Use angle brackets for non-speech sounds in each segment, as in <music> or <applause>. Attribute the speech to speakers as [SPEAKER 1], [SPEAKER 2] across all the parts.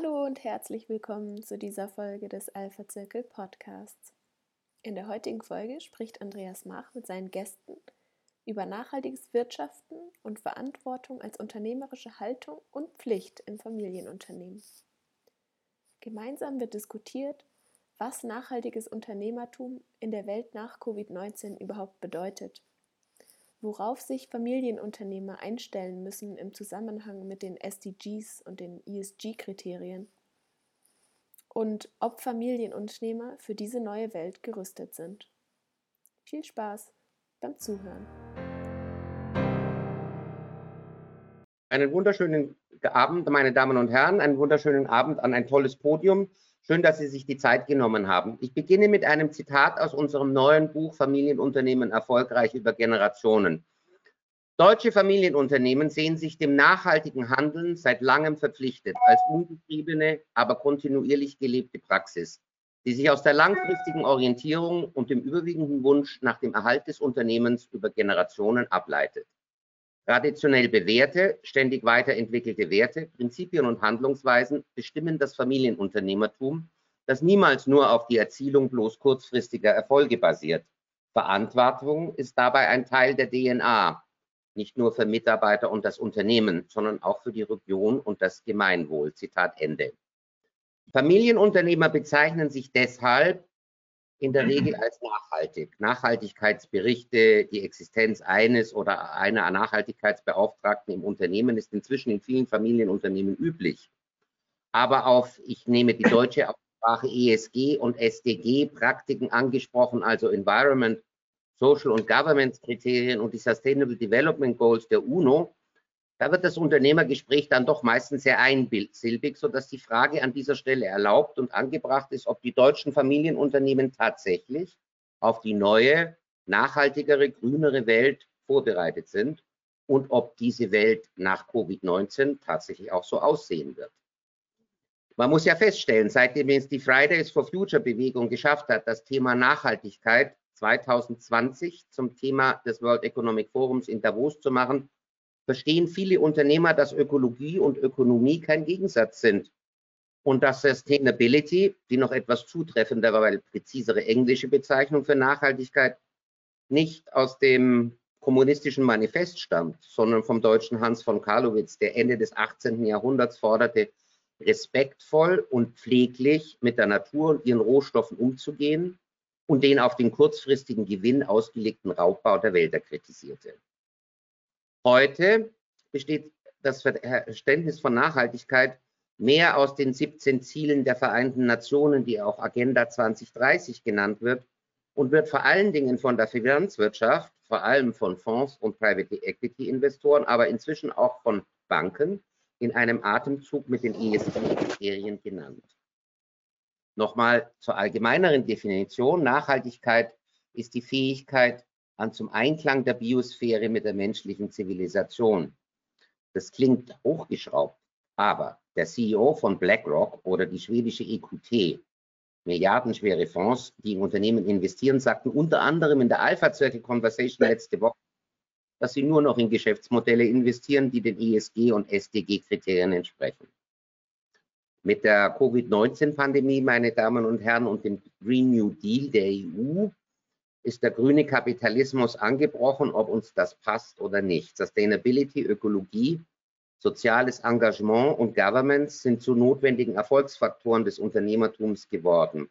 [SPEAKER 1] Hallo und herzlich willkommen zu dieser Folge des Alpha Zirkel Podcasts. In der heutigen Folge spricht Andreas Mach mit seinen Gästen über nachhaltiges Wirtschaften und Verantwortung als unternehmerische Haltung und Pflicht im Familienunternehmen. Gemeinsam wird diskutiert, was nachhaltiges Unternehmertum in der Welt nach Covid-19 überhaupt bedeutet, worauf sich Familienunternehmer einstellen müssen im Zusammenhang mit den SDGs und den ESG-Kriterien und ob Familienunternehmer für diese neue Welt gerüstet sind. Viel Spaß beim Zuhören.
[SPEAKER 2] Einen wunderschönen Abend, meine Damen und Herren, einen wunderschönen Abend an ein tolles Podium. Schön, dass Sie sich die Zeit genommen haben. Ich beginne mit einem Zitat aus unserem neuen Buch Familienunternehmen erfolgreich über Generationen. Deutsche Familienunternehmen sehen sich dem nachhaltigen Handeln seit langem verpflichtet als ungetriebene, aber kontinuierlich gelebte Praxis, die sich aus der langfristigen Orientierung und dem überwiegenden Wunsch nach dem Erhalt des Unternehmens über Generationen ableitet. Traditionell bewährte, ständig weiterentwickelte Werte, Prinzipien und Handlungsweisen bestimmen das Familienunternehmertum, das niemals nur auf die Erzielung bloß kurzfristiger Erfolge basiert. Verantwortung ist dabei ein Teil der DNA, nicht nur für Mitarbeiter und das Unternehmen, sondern auch für die Region und das Gemeinwohl. Zitat Ende. Familienunternehmer bezeichnen sich deshalb in der Regel als nachhaltig. Nachhaltigkeitsberichte, die Existenz eines oder einer Nachhaltigkeitsbeauftragten im Unternehmen ist inzwischen in vielen Familienunternehmen üblich. Aber auf, ich nehme die deutsche Sprache ESG und SDG Praktiken angesprochen, also Environment, Social und Governance Kriterien und die Sustainable Development Goals der UNO, da wird das Unternehmergespräch dann doch meistens sehr einsilbig, sodass die Frage an dieser Stelle erlaubt und angebracht ist, ob die deutschen Familienunternehmen tatsächlich auf die neue, nachhaltigere, grünere Welt vorbereitet sind und ob diese Welt nach Covid-19 tatsächlich auch so aussehen wird. Man muss ja feststellen, seitdem es die Fridays for Future Bewegung geschafft hat, das Thema Nachhaltigkeit 2020 zum Thema des World Economic Forums in Davos zu machen, verstehen viele Unternehmer, dass Ökologie und Ökonomie kein Gegensatz sind und dass Sustainability, die noch etwas zutreffender, weil präzisere englische Bezeichnung für Nachhaltigkeit, nicht aus dem kommunistischen Manifest stammt, sondern vom deutschen Hans von Karlowitz, der Ende des 18. Jahrhunderts forderte, respektvoll und pfleglich mit der Natur und ihren Rohstoffen umzugehen und den auf den kurzfristigen Gewinn ausgelegten Raubbau der Wälder kritisierte. Heute besteht das Verständnis von Nachhaltigkeit mehr aus den 17 Zielen der Vereinten Nationen, die auch Agenda 2030 genannt wird, und wird vor allen Dingen von der Finanzwirtschaft, vor allem von Fonds und Private Equity Investoren, aber inzwischen auch von Banken in einem Atemzug mit den ESG-Kriterien genannt. Nochmal zur allgemeineren Definition. Nachhaltigkeit ist die Fähigkeit, an zum Einklang der Biosphäre mit der menschlichen Zivilisation. Das klingt hochgeschraubt, aber der CEO von BlackRock oder die schwedische EQT, milliardenschwere Fonds, die in Unternehmen investieren, sagten unter anderem in der Alpha Circle Conversation letzte Woche, dass sie nur noch in Geschäftsmodelle investieren, die den ESG- und SDG-Kriterien entsprechen. Mit der Covid-19-Pandemie, meine Damen und Herren, und dem Green New Deal der EU ist der grüne Kapitalismus angebrochen, ob uns das passt oder nicht. Sustainability, Ökologie, soziales Engagement und Governance sind zu notwendigen Erfolgsfaktoren des Unternehmertums geworden.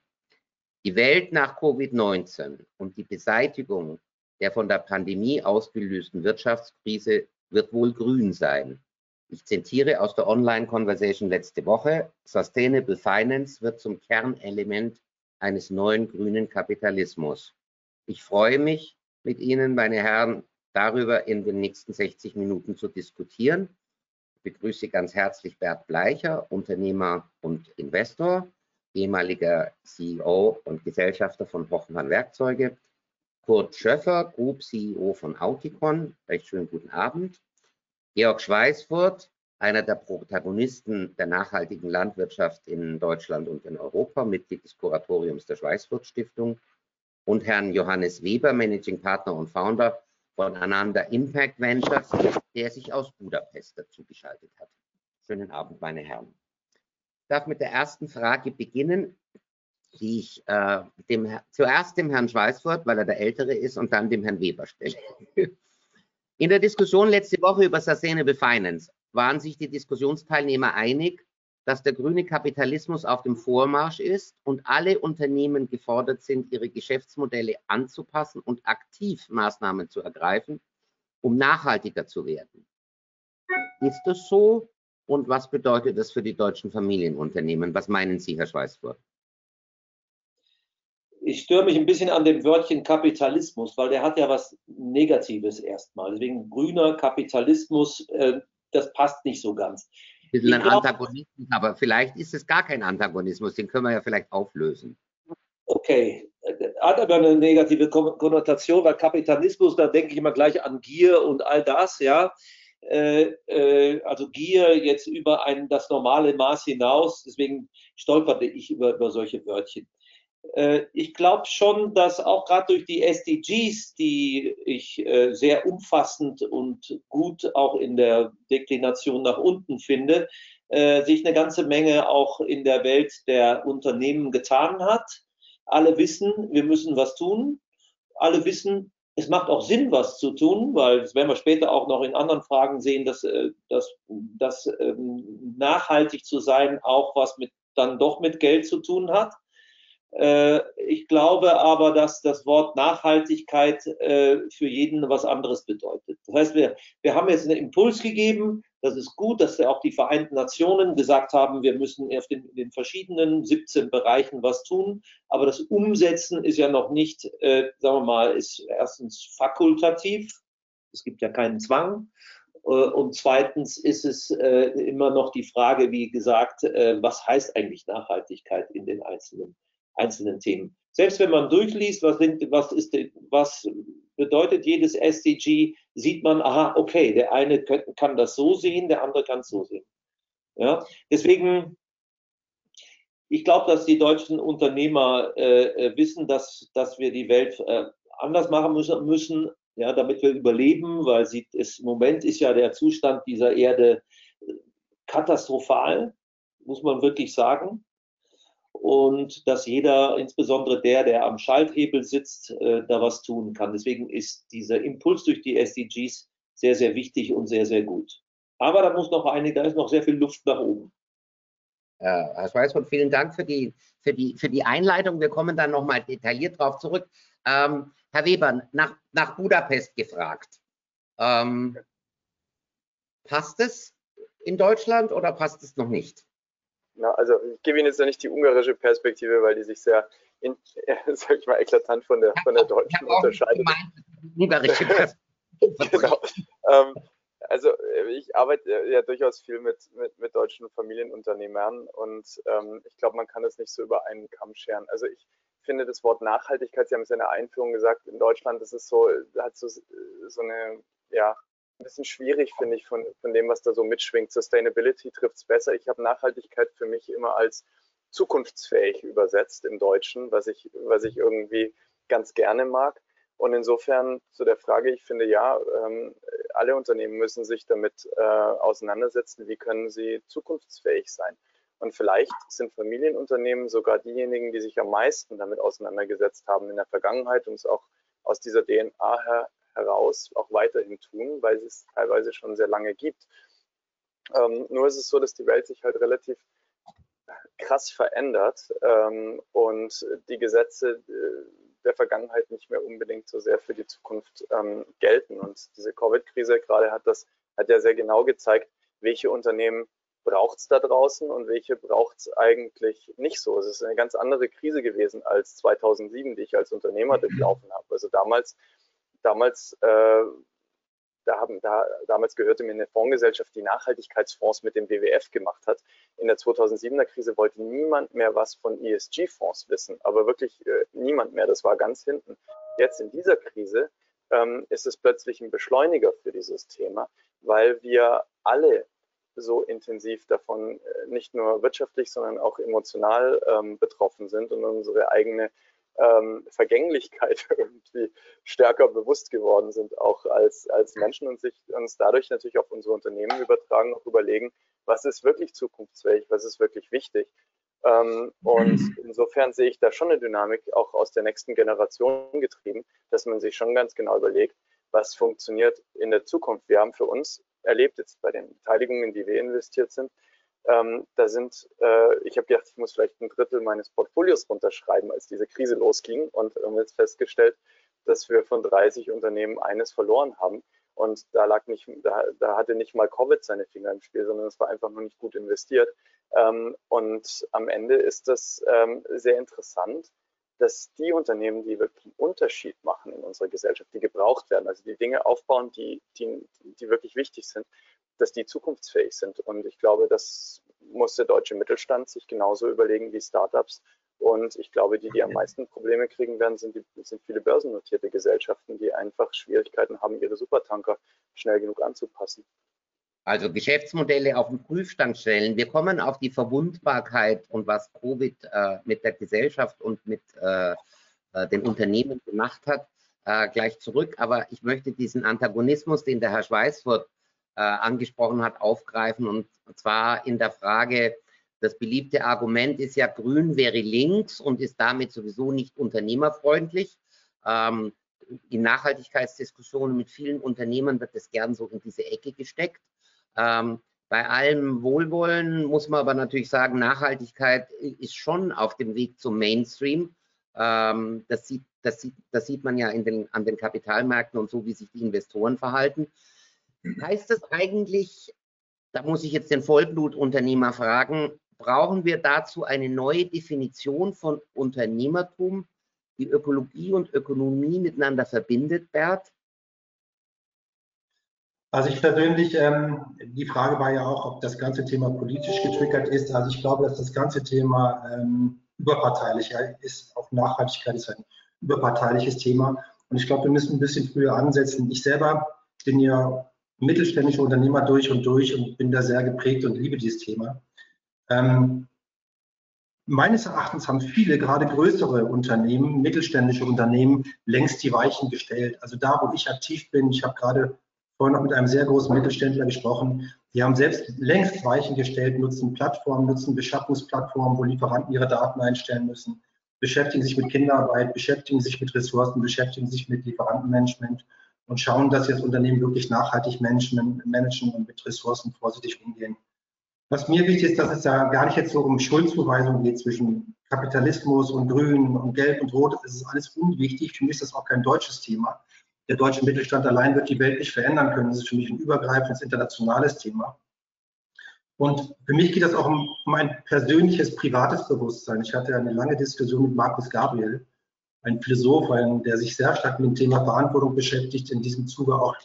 [SPEAKER 2] Die Welt nach Covid-19 und die Beseitigung der von der Pandemie ausgelösten Wirtschaftskrise wird wohl grün sein. Ich zitiere aus der Online-Conversation letzte Woche, Sustainable Finance wird zum Kernelement eines neuen grünen Kapitalismus. Ich freue mich, mit Ihnen, meine Herren, darüber in den nächsten 60 Minuten zu diskutieren. Ich begrüße ganz herzlich Bert Bleicher, Unternehmer und Investor, ehemaliger CEO und Gesellschafter von Hoffmann Werkzeuge, Kurt Schöffer, Group CEO von Auticon, recht schönen guten Abend, Georg Schweißfurt, einer der Protagonisten der nachhaltigen Landwirtschaft in Deutschland und in Europa, Mitglied des Kuratoriums der Schweißfurt Stiftung und Herrn Johannes Weber, Managing Partner und Founder von Ananda Impact Ventures, der sich aus Budapest dazu geschaltet hat. Schönen Abend, meine Herren. darf mit der ersten Frage beginnen, die ich äh, dem, zuerst dem Herrn Schweißfurt, weil er der Ältere ist, und dann dem Herrn Weber stelle. In der Diskussion letzte Woche über Sustainable Finance waren sich die Diskussionsteilnehmer einig, dass der grüne Kapitalismus auf dem Vormarsch ist und alle Unternehmen gefordert sind, ihre Geschäftsmodelle anzupassen und aktiv Maßnahmen zu ergreifen, um nachhaltiger zu werden. Ist das so? Und was bedeutet das für die deutschen Familienunternehmen? Was meinen Sie, Herr Schweißfurt?
[SPEAKER 3] ich störe mich ein bisschen an dem Wörtchen Kapitalismus, weil der hat ja was Negatives erstmal. Deswegen grüner Kapitalismus, äh, das passt nicht so ganz.
[SPEAKER 2] Das ist ein glaub, Antagonismus, aber vielleicht ist es gar kein Antagonismus, den können wir ja vielleicht auflösen.
[SPEAKER 3] Okay, hat aber eine negative Konnotation, weil Kapitalismus, da denke ich immer gleich an Gier und all das, ja. Äh, äh, also Gier jetzt über ein, das normale Maß hinaus, deswegen stolperte ich über, über solche Wörtchen. Äh, ich glaube schon, dass auch gerade durch die SDGs, die ich äh, sehr umfassend und gut auch in der Deklination nach unten finde, äh, sich eine ganze Menge auch in der Welt der Unternehmen getan hat. Alle wissen, wir müssen was tun. Alle wissen, es macht auch Sinn, was zu tun, weil das werden wir später auch noch in anderen Fragen sehen, dass, dass, dass ähm, nachhaltig zu sein auch was mit dann doch mit Geld zu tun hat. Äh, ich glaube aber, dass das Wort Nachhaltigkeit äh, für jeden was anderes bedeutet. Das heißt, wir, wir haben jetzt einen Impuls gegeben. Das ist gut, dass auch die Vereinten Nationen gesagt haben, wir müssen auf den, in den verschiedenen 17 Bereichen was tun. Aber das Umsetzen ist ja noch nicht, äh, sagen wir mal, ist erstens fakultativ. Es gibt ja keinen Zwang. Äh, und zweitens ist es immer noch die Frage, wie gesagt, was heißt eigentlich Nachhaltigkeit in den einzelnen einzelnen Themen. Selbst wenn man durchliest, was, sind, was, ist, was bedeutet jedes SDG, sieht man, aha, okay, der eine kann das so sehen, der andere kann es so sehen. Ja, deswegen, ich glaube, dass die deutschen Unternehmer äh, äh, wissen, dass, dass wir die Welt äh, anders machen müssen, müssen, ja, damit wir überleben, weil sie, es, im Moment ist ja der Zustand dieser Erde äh, katastrophal, muss man wirklich sagen und dass jeder, insbesondere der, der am Schalthebel sitzt, äh, da was tun kann. Deswegen ist dieser Impuls durch die SDGs sehr, sehr wichtig und sehr, sehr gut. Aber da muss noch eine, da ist noch sehr viel Luft nach oben.
[SPEAKER 2] Ja, Herr Schweißfurt, vielen Dank für die, für, die, für die Einleitung. Wir kommen dann nochmal detailliert darauf zurück. Ähm, Herr Weber, nach, nach Budapest gefragt. Ähm, passt es in Deutschland oder passt es noch nicht?
[SPEAKER 4] Na, also ich gebe Ihnen jetzt ja nicht die ungarische Perspektive, weil die sich sehr, in, äh, <laughs> sag ich mal, eklatant von der, von der deutschen unterscheidet. Ungarische Perspektive. <laughs> genau. Ähm, also äh, ich arbeite ja durchaus viel mit, mit, mit deutschen Familienunternehmern und ähm, ich glaube, man kann es nicht so über einen Kamm scheren. Also ich finde das Wort Nachhaltigkeit, Sie haben es in der Einführung gesagt, in Deutschland ist es so, hat so, so eine, ja, ein bisschen schwierig, finde ich, von, von dem, was da so mitschwingt. Sustainability trifft es besser. Ich habe Nachhaltigkeit für mich immer als zukunftsfähig übersetzt im Deutschen, was ich, was ich irgendwie ganz gerne mag. Und insofern zu der Frage, ich finde ja, ähm, alle Unternehmen müssen sich damit äh, auseinandersetzen, wie können sie zukunftsfähig sein. Und vielleicht sind Familienunternehmen sogar diejenigen, die sich am meisten damit auseinandergesetzt haben in der Vergangenheit und es auch aus dieser DNA her, heraus auch weiterhin tun, weil es teilweise schon sehr lange gibt. Ähm, nur ist es so, dass die Welt sich halt relativ krass verändert ähm, und die Gesetze äh, der Vergangenheit nicht mehr unbedingt so sehr für die Zukunft ähm, gelten. Und diese Covid-Krise gerade hat das hat ja sehr genau gezeigt, welche Unternehmen braucht es da draußen und welche braucht es eigentlich nicht so. Es ist eine ganz andere Krise gewesen als 2007, die ich als Unternehmer durchlaufen habe. Also damals damals, äh, da haben, da, damals gehörte mir eine Fondsgesellschaft, die Nachhaltigkeitsfonds mit dem WWF gemacht hat. In der 2007er Krise wollte niemand mehr was von ESG-Fonds wissen, aber wirklich äh, niemand mehr. Das war ganz hinten. Jetzt in dieser Krise ähm, ist es plötzlich ein Beschleuniger für dieses Thema, weil wir alle so intensiv davon äh, nicht nur wirtschaftlich, sondern auch emotional ähm, betroffen sind und unsere eigene ähm, Vergänglichkeit <laughs> irgendwie stärker bewusst geworden sind, auch als, als Menschen und sich uns dadurch natürlich auf unsere Unternehmen übertragen, auch überlegen, was ist wirklich zukunftsfähig, was ist wirklich wichtig. Ähm, und insofern sehe ich da schon eine Dynamik auch aus der nächsten Generation getrieben, dass man sich schon ganz genau überlegt, was funktioniert in der Zukunft. Wir haben für uns erlebt jetzt bei den Beteiligungen, in die wir investiert sind, ähm, da sind, äh, ich habe gedacht, ich muss vielleicht ein Drittel meines Portfolios runterschreiben, als diese Krise losging und haben jetzt festgestellt, dass wir von 30 Unternehmen eines verloren haben. Und da lag nicht, da, da hatte nicht mal Covid seine Finger im Spiel, sondern es war einfach nur nicht gut investiert. Ähm, und am Ende ist das ähm, sehr interessant, dass die Unternehmen, die wirklich einen Unterschied machen in unserer Gesellschaft, die gebraucht werden, also die Dinge aufbauen, die, die, die wirklich wichtig sind, dass die zukunftsfähig sind. Und ich glaube, das muss der deutsche Mittelstand sich genauso überlegen wie Startups. Und ich glaube, die, die am meisten Probleme kriegen werden, sind, die, sind viele börsennotierte Gesellschaften, die einfach Schwierigkeiten haben, ihre Supertanker schnell genug anzupassen.
[SPEAKER 2] Also Geschäftsmodelle auf den Prüfstand stellen. Wir kommen auf die Verwundbarkeit und was Covid äh, mit der Gesellschaft und mit äh, äh den Unternehmen gemacht hat, äh, gleich zurück. Aber ich möchte diesen Antagonismus, den der Herr Schweißfurt äh, angesprochen hat, aufgreifen. Und zwar in der Frage, das beliebte Argument ist ja, Grün wäre links und ist damit sowieso nicht unternehmerfreundlich. Ähm, in Nachhaltigkeitsdiskussionen mit vielen Unternehmern wird das gern so in diese Ecke gesteckt. Ähm, bei allem Wohlwollen muss man aber natürlich sagen, Nachhaltigkeit ist schon auf dem Weg zum Mainstream. Ähm, das, sieht, das, sieht, das sieht man ja den, an den Kapitalmärkten und so, wie sich die Investoren verhalten. Heißt das eigentlich, da muss ich jetzt den Vollblutunternehmer fragen, brauchen wir dazu eine neue Definition von Unternehmertum, die Ökologie und Ökonomie miteinander verbindet, Bert?
[SPEAKER 5] Also ich persönlich, ähm, die Frage war ja auch, ob das ganze Thema politisch getriggert ist. Also ich glaube, dass das ganze Thema ähm, überparteilich ist. Auch Nachhaltigkeit ist ein überparteiliches Thema. Und ich glaube, wir müssen ein bisschen früher ansetzen. Ich selber bin ja mittelständischer Unternehmer durch und durch und bin da sehr geprägt und liebe dieses Thema. Ähm, meines Erachtens haben viele, gerade größere Unternehmen, mittelständische Unternehmen, längst die Weichen gestellt. Also da, wo ich aktiv bin, ich habe gerade vorhin noch mit einem sehr großen Mittelständler gesprochen. Die haben selbst längst Weichen gestellt, nutzen Plattformen, nutzen Beschaffungsplattformen, wo Lieferanten ihre Daten einstellen müssen, beschäftigen sich mit Kinderarbeit, beschäftigen sich mit Ressourcen, beschäftigen sich mit Lieferantenmanagement und schauen, dass sie das Unternehmen wirklich nachhaltig managen, managen und mit Ressourcen vorsichtig umgehen. Was mir wichtig ist, dass es ja gar nicht jetzt so um Schuldzuweisung geht zwischen Kapitalismus und Grün und Gelb und Rot. Das ist alles unwichtig. Für mich ist das auch kein deutsches Thema der deutsche Mittelstand allein wird die Welt nicht verändern können. Das ist für mich ein übergreifendes internationales Thema. Und für mich geht es auch um, um, ein persönliches, privates Bewusstsein. Ich hatte eine lange Diskussion mit Markus Gabriel, ein Philosoph, ein, der sich sehr stark mit dem Thema Verantwortung beschäftigt, in diesem Zuge auch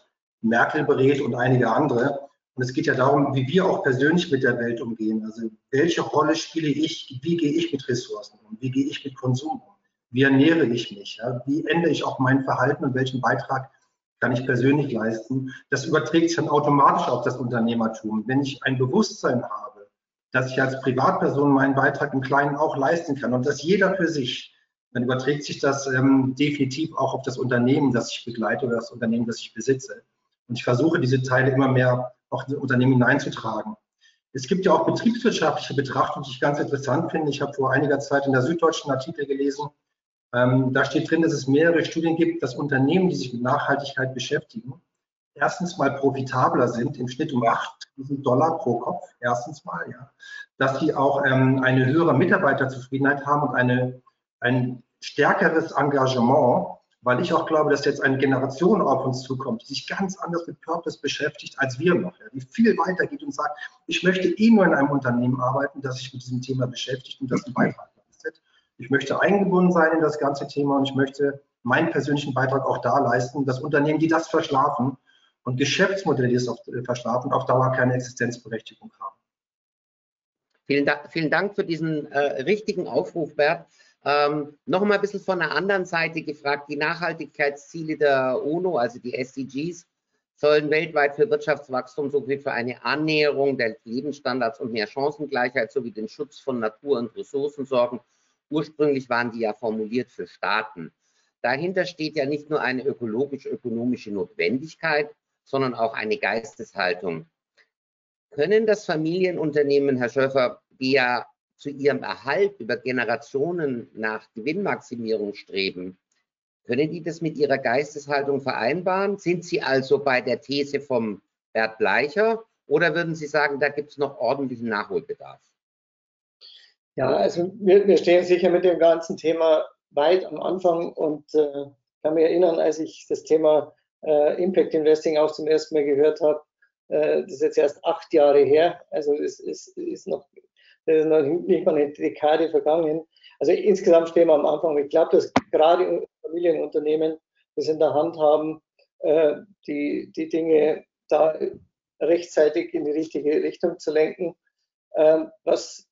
[SPEAKER 5] Merkel berät und einige andere. Und es geht ja darum, wie wir auch persönlich mit der Welt umgehen. Also welche Rolle spiele ich, wie gehe ich mit Ressourcen um, wie gehe ich mit Konsum um? wie ernähre ich mich, ja? wie ändere ich auch mein Verhalten und welchen Beitrag kann ich persönlich leisten. Das überträgt sich dann automatisch auf das Unternehmertum. Wenn ich ein Bewusstsein habe, dass ich als Privatperson meinen Beitrag im Kleinen auch leisten kann und das jeder für sich, dann überträgt sich das ähm, definitiv auch auf das Unternehmen, das ich begleite oder das Unternehmen, das ich besitze. Und ich versuche, diese Teile immer mehr auch in das Unternehmen hineinzutragen. Es gibt ja auch betriebswirtschaftliche Betrachtungen, die ich ganz interessant finde. Ich habe vor einiger Zeit in der Süddeutschen Artikel gelesen, ähm, da steht drin, dass es mehrere Studien gibt, dass Unternehmen, die sich mit Nachhaltigkeit beschäftigen, erstens mal profitabler sind, im Schnitt um 8000 Dollar pro Kopf, erstens mal, ja. Dass sie auch ähm, eine höhere Mitarbeiterzufriedenheit haben und eine, ein stärkeres Engagement, weil ich auch glaube, dass jetzt eine Generation auf uns zukommt, die sich ganz anders mit Purpose beschäftigt als wir noch, ja, die viel weiter geht und sagt, ich möchte eh nur in einem Unternehmen arbeiten, das sich mit diesem Thema beschäftigt und das einen Beitrag ich möchte eingebunden sein in das ganze Thema und ich möchte meinen persönlichen Beitrag auch da leisten, dass Unternehmen, die das verschlafen und Geschäftsmodelle, die es auf, äh, verschlafen, auf Dauer keine Existenzberechtigung haben.
[SPEAKER 2] Vielen Dank, vielen Dank für diesen äh, richtigen Aufruf, Bert. Ähm, noch mal ein bisschen von der anderen Seite gefragt. Die Nachhaltigkeitsziele der UNO, also die SDGs, sollen weltweit für Wirtschaftswachstum sowie für eine Annäherung der Lebensstandards und mehr Chancengleichheit sowie den Schutz von Natur und Ressourcen sorgen Ursprünglich waren die ja formuliert für Staaten. Dahinter steht ja nicht nur eine ökologisch-ökonomische Notwendigkeit, sondern auch eine Geisteshaltung. können das Familienunternehmen, Herr Schöffer, die ja zu ihrem Erhalt über Generationen nach Gewinnmaximierung streben, können die das mit ihrer Geisteshaltung vereinbaren? Sind Sie also bei der These vom Bert Bleicher oder würden Sie sagen, da gibt es noch ordentlichen Nachholbedarf?
[SPEAKER 6] Ja, also wir, wir, stehen sicher mit dem ganzen Thema weit am Anfang und äh, kann mich erinnern, als ich das Thema äh, Impact Investing auch zum ersten Mal gehört habe, äh, das ist jetzt erst acht Jahre her, also es ist, ist noch, ist noch nicht mal eine Dekade vergangen. Also insgesamt stehen wir am Anfang. Ich glaube, dass gerade Familienunternehmen das in der Hand haben, äh, die, die Dinge da rechtzeitig in die richtige Richtung zu lenken. Ähm, was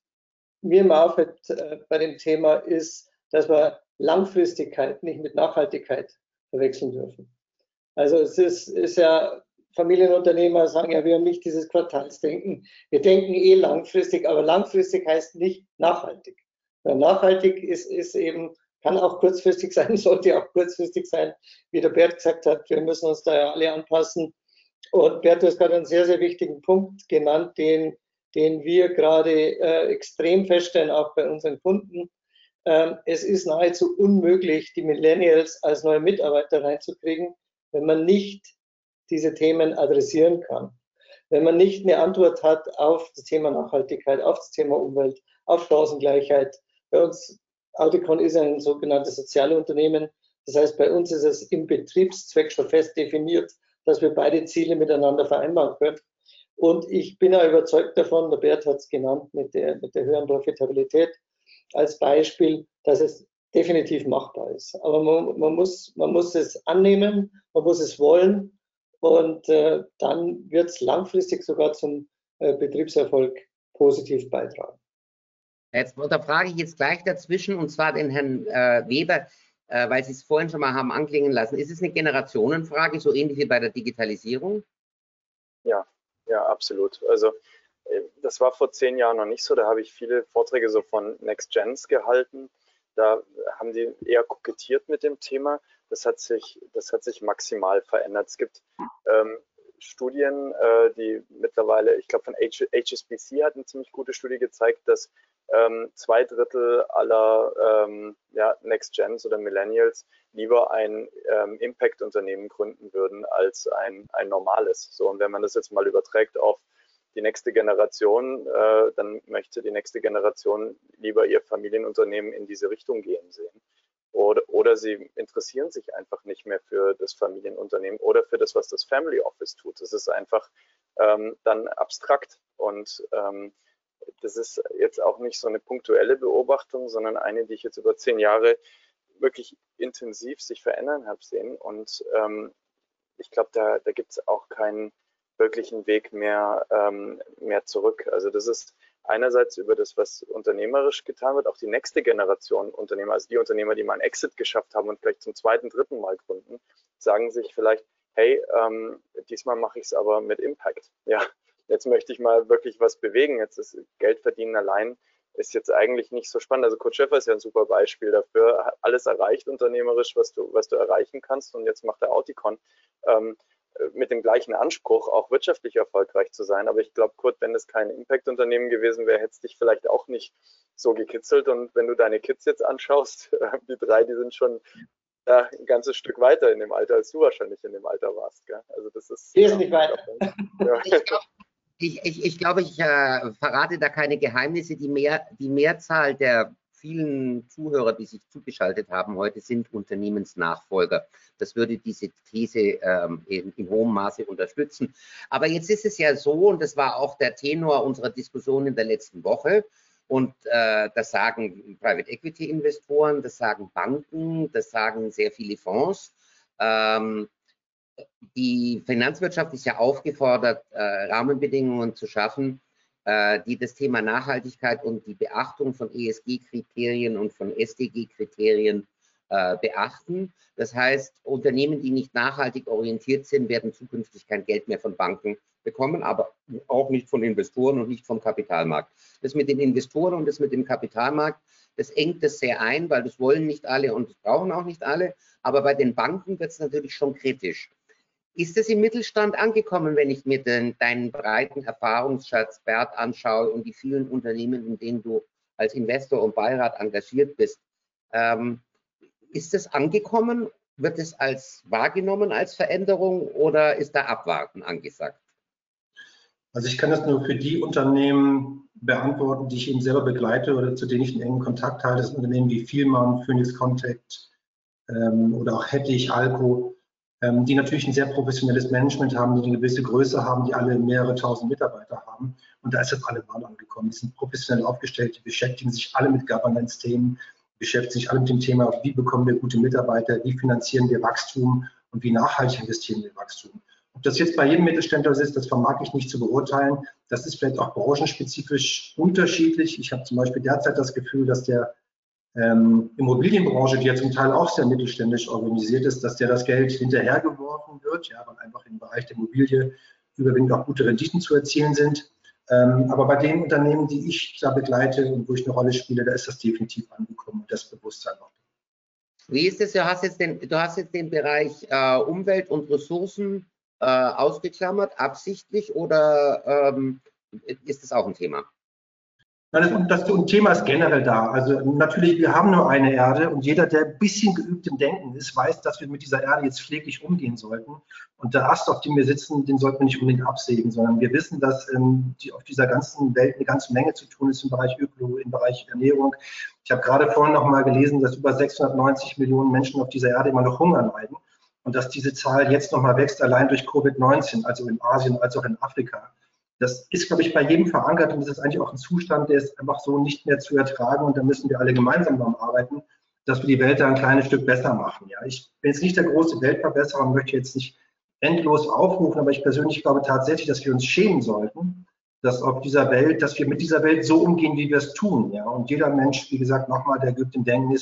[SPEAKER 6] mir immer auffällt äh, bei dem Thema ist, dass wir Langfristigkeit nicht mit Nachhaltigkeit verwechseln dürfen. Also es ist, ist ja, Familienunternehmer sagen ja, wir haben nicht dieses Quartalsdenken. Wir denken eh langfristig, aber langfristig heißt nicht nachhaltig. Weil nachhaltig ist, ist eben, kann auch kurzfristig <laughs> sein, sollte auch kurzfristig sein, wie der Bert gesagt hat, wir müssen uns da ja alle anpassen. Und Bert, du hast gerade einen sehr, sehr wichtigen Punkt genannt, den, den wir gerade äh, extrem feststellen, auch bei unseren Kunden. Ähm, es ist nahezu unmöglich, die Millennials als neue Mitarbeiter reinzukriegen, wenn man nicht diese Themen adressieren kann. Wenn man nicht eine Antwort hat auf das Thema Nachhaltigkeit, auf das Thema Umwelt, auf Chancengleichheit. Bei uns, Auticon ist ein sogenanntes Sozialunternehmen. Das heißt, bei uns ist es im Betriebszweck schon fest definiert, dass wir beide Ziele miteinander vereinbaren können. Und ich bin ja überzeugt davon, der Bert hat es genannt, mit der, mit der höheren Profitabilität als Beispiel, dass es definitiv machbar ist. Aber man, man, muss, man muss es annehmen, man muss es wollen und äh, dann wird es langfristig sogar zum äh, Betriebserfolg positiv beitragen.
[SPEAKER 2] Jetzt frage ich jetzt gleich dazwischen und zwar den Herrn äh, Weber, weil Sie es vorhin schon mal haben anklingen lassen. Ist es eine Generationenfrage, so ähnlich wie bei der Digitalisierung?
[SPEAKER 4] Ja, ja, absolut. Also das war vor zehn Jahren noch nicht so. Da habe ich viele Vorträge so von Next Gens gehalten. Da haben die eher kokettiert mit dem Thema. Das hat sich, das hat sich maximal verändert. Es gibt ähm, Studien, äh, die mittlerweile, ich glaube von H HSBC hat eine ziemlich gute Studie gezeigt, dass ähm, zwei Drittel aller ähm, ja, Next Gens oder Millennials lieber ein ähm, Impact-Unternehmen gründen würden als ein, ein normales. So, und wenn man das jetzt mal überträgt auf die nächste Generation, äh, dann möchte die nächste Generation lieber ihr Familienunternehmen in diese Richtung gehen sehen. Oder, oder sie interessieren sich einfach nicht mehr für das Familienunternehmen oder für das, was das Family Office tut. Das ist einfach ähm, dann abstrakt und ähm, das ist jetzt auch nicht so eine punktuelle Beobachtung, sondern eine, die ich jetzt über zehn Jahre wirklich intensiv sich verändern habe sehen. Und ähm, ich glaube, da, da gibt es auch keinen wirklichen Weg mehr, ähm, mehr zurück. Also das ist einerseits über das, was unternehmerisch getan wird, auch die nächste Generation Unternehmer, also die Unternehmer, die mal einen Exit geschafft haben und vielleicht zum zweiten, dritten Mal gründen, sagen sich vielleicht, hey, ähm, diesmal mache ich es aber mit Impact. Ja, jetzt möchte ich mal wirklich was bewegen. Jetzt ist Geld verdienen allein ist jetzt eigentlich nicht so spannend. Also Coach Schäfer ist ja ein super Beispiel dafür. Alles erreicht unternehmerisch, was du, was du erreichen kannst. Und jetzt macht er Auticon. Ähm, mit dem gleichen Anspruch, auch wirtschaftlich erfolgreich zu sein. Aber ich glaube, Kurt, wenn es kein Impact-Unternehmen gewesen wäre, hätte es dich vielleicht auch nicht so gekitzelt. Und wenn du deine Kids jetzt anschaust, <laughs> die drei, die sind schon ja, ein ganzes Stück weiter in dem Alter, als du wahrscheinlich in dem Alter warst. Gell? Also das ist
[SPEAKER 6] wesentlich weiter. <laughs>
[SPEAKER 2] Ja. Ich glaube, ich, ich, ich, glaub, ich äh, verrate da keine Geheimnisse. Die, mehr, die Mehrzahl der vielen Zuhörer, die sich zugeschaltet haben heute, sind Unternehmensnachfolger. Das würde diese These ähm, in, in, hohem Maße unterstützen. Aber jetzt ist es ja so, und das war auch der Tenor unserer Diskussion in der letzten Woche, und äh, das sagen Private Equity Investoren, das sagen Banken, das sagen sehr viele Fonds. Ähm, die Finanzwirtschaft ist ja aufgefordert, äh, Rahmenbedingungen zu schaffen, die das Thema Nachhaltigkeit und die Beachtung von ESG-Kriterien und von SDG-Kriterien äh, beachten. Das heißt, Unternehmen, die nicht nachhaltig orientiert sind, werden zukünftig kein Geld mehr von Banken bekommen, aber auch nicht von Investoren und nicht vom Kapitalmarkt. Das mit den Investoren und das mit dem Kapitalmarkt, das engt das sehr ein, weil das wollen nicht alle und das brauchen auch nicht alle. Aber bei den Banken wird es natürlich schon kritisch. Ist es im Mittelstand angekommen, wenn ich mir den, deinen breiten Erfahrungsschatz, Bert, anschaue und die vielen Unternehmen, in denen du als Investor und Beirat engagiert bist? Ähm, ist es angekommen? Wird es als wahrgenommen als Veränderung oder ist da Abwarten angesagt?
[SPEAKER 5] Also ich kann das nur für die Unternehmen beantworten, die ich eben selber begleite oder zu denen ich einen engen Kontakt halte. Das sind Unternehmen wie Vielmann, Phoenix Contact ähm, oder auch Hettich, Alco, ähm, die natürlich ein sehr professionelles Management haben, die eine gewisse Größe haben, die alle mehrere tausend Mitarbeiter haben. Und da ist das alle mal angekommen. Die sind professionell aufgestellt, die beschäftigen sich alle mit Governance-Themen, beschäftigen sich alle mit dem Thema, wie bekommen wir gute Mitarbeiter, wie finanzieren wir Wachstum und wie nachhaltig investieren wir Wachstum. Ob das jetzt bei jedem Mittelständler ist, das vermag ich nicht zu beurteilen. Das ist vielleicht auch branchenspezifisch unterschiedlich. Ich habe zum Beispiel derzeit das Gefühl, dass der ähm, Immobilienbranche, die ja zum Teil auch sehr mittelständisch organisiert ist, dass der das Geld hinterhergeworfen wird, ja, weil einfach im Bereich der Immobilie überwiegend auch gute Renditen zu erzielen sind. Ähm, aber bei den Unternehmen, die ich da begleite und wo ich eine Rolle spiele, da ist das definitiv angekommen und das Bewusstsein auch.
[SPEAKER 2] Wie ist es? Du hast jetzt den, du hast jetzt den Bereich äh, Umwelt und Ressourcen äh, ausgeklammert, absichtlich oder ähm, ist das auch ein Thema?
[SPEAKER 5] Das, das Thema ist generell da. Also natürlich, wir haben nur eine Erde und jeder, der ein bisschen geübt im Denken ist, weiß, dass wir mit dieser Erde jetzt pfleglich umgehen sollten. Und der Ast, auf dem wir sitzen, den sollten wir nicht unbedingt absägen, sondern wir wissen, dass ähm, die, auf dieser ganzen Welt eine ganze Menge zu tun ist im Bereich Ökolo, im Bereich Ernährung. Ich habe gerade vorhin noch mal gelesen, dass über 690 Millionen Menschen auf dieser Erde immer noch Hunger leiden und dass diese Zahl jetzt noch mal wächst, allein durch Covid-19, also in Asien als auch in Afrika. Das ist, glaube ich, bei jedem verankert und das ist eigentlich auch ein Zustand, der ist einfach so nicht mehr zu ertragen und da müssen wir alle gemeinsam daran arbeiten, dass wir die Welt da ein kleines Stück besser machen. Ja, ich bin jetzt nicht der große Weltverbesserer und möchte jetzt nicht endlos aufrufen, aber ich persönlich glaube tatsächlich, dass wir uns schämen sollten, dass auf dieser Welt, dass wir mit dieser Welt so umgehen, wie wir es tun. Ja, und jeder Mensch, wie gesagt, nochmal, der geübt im Denken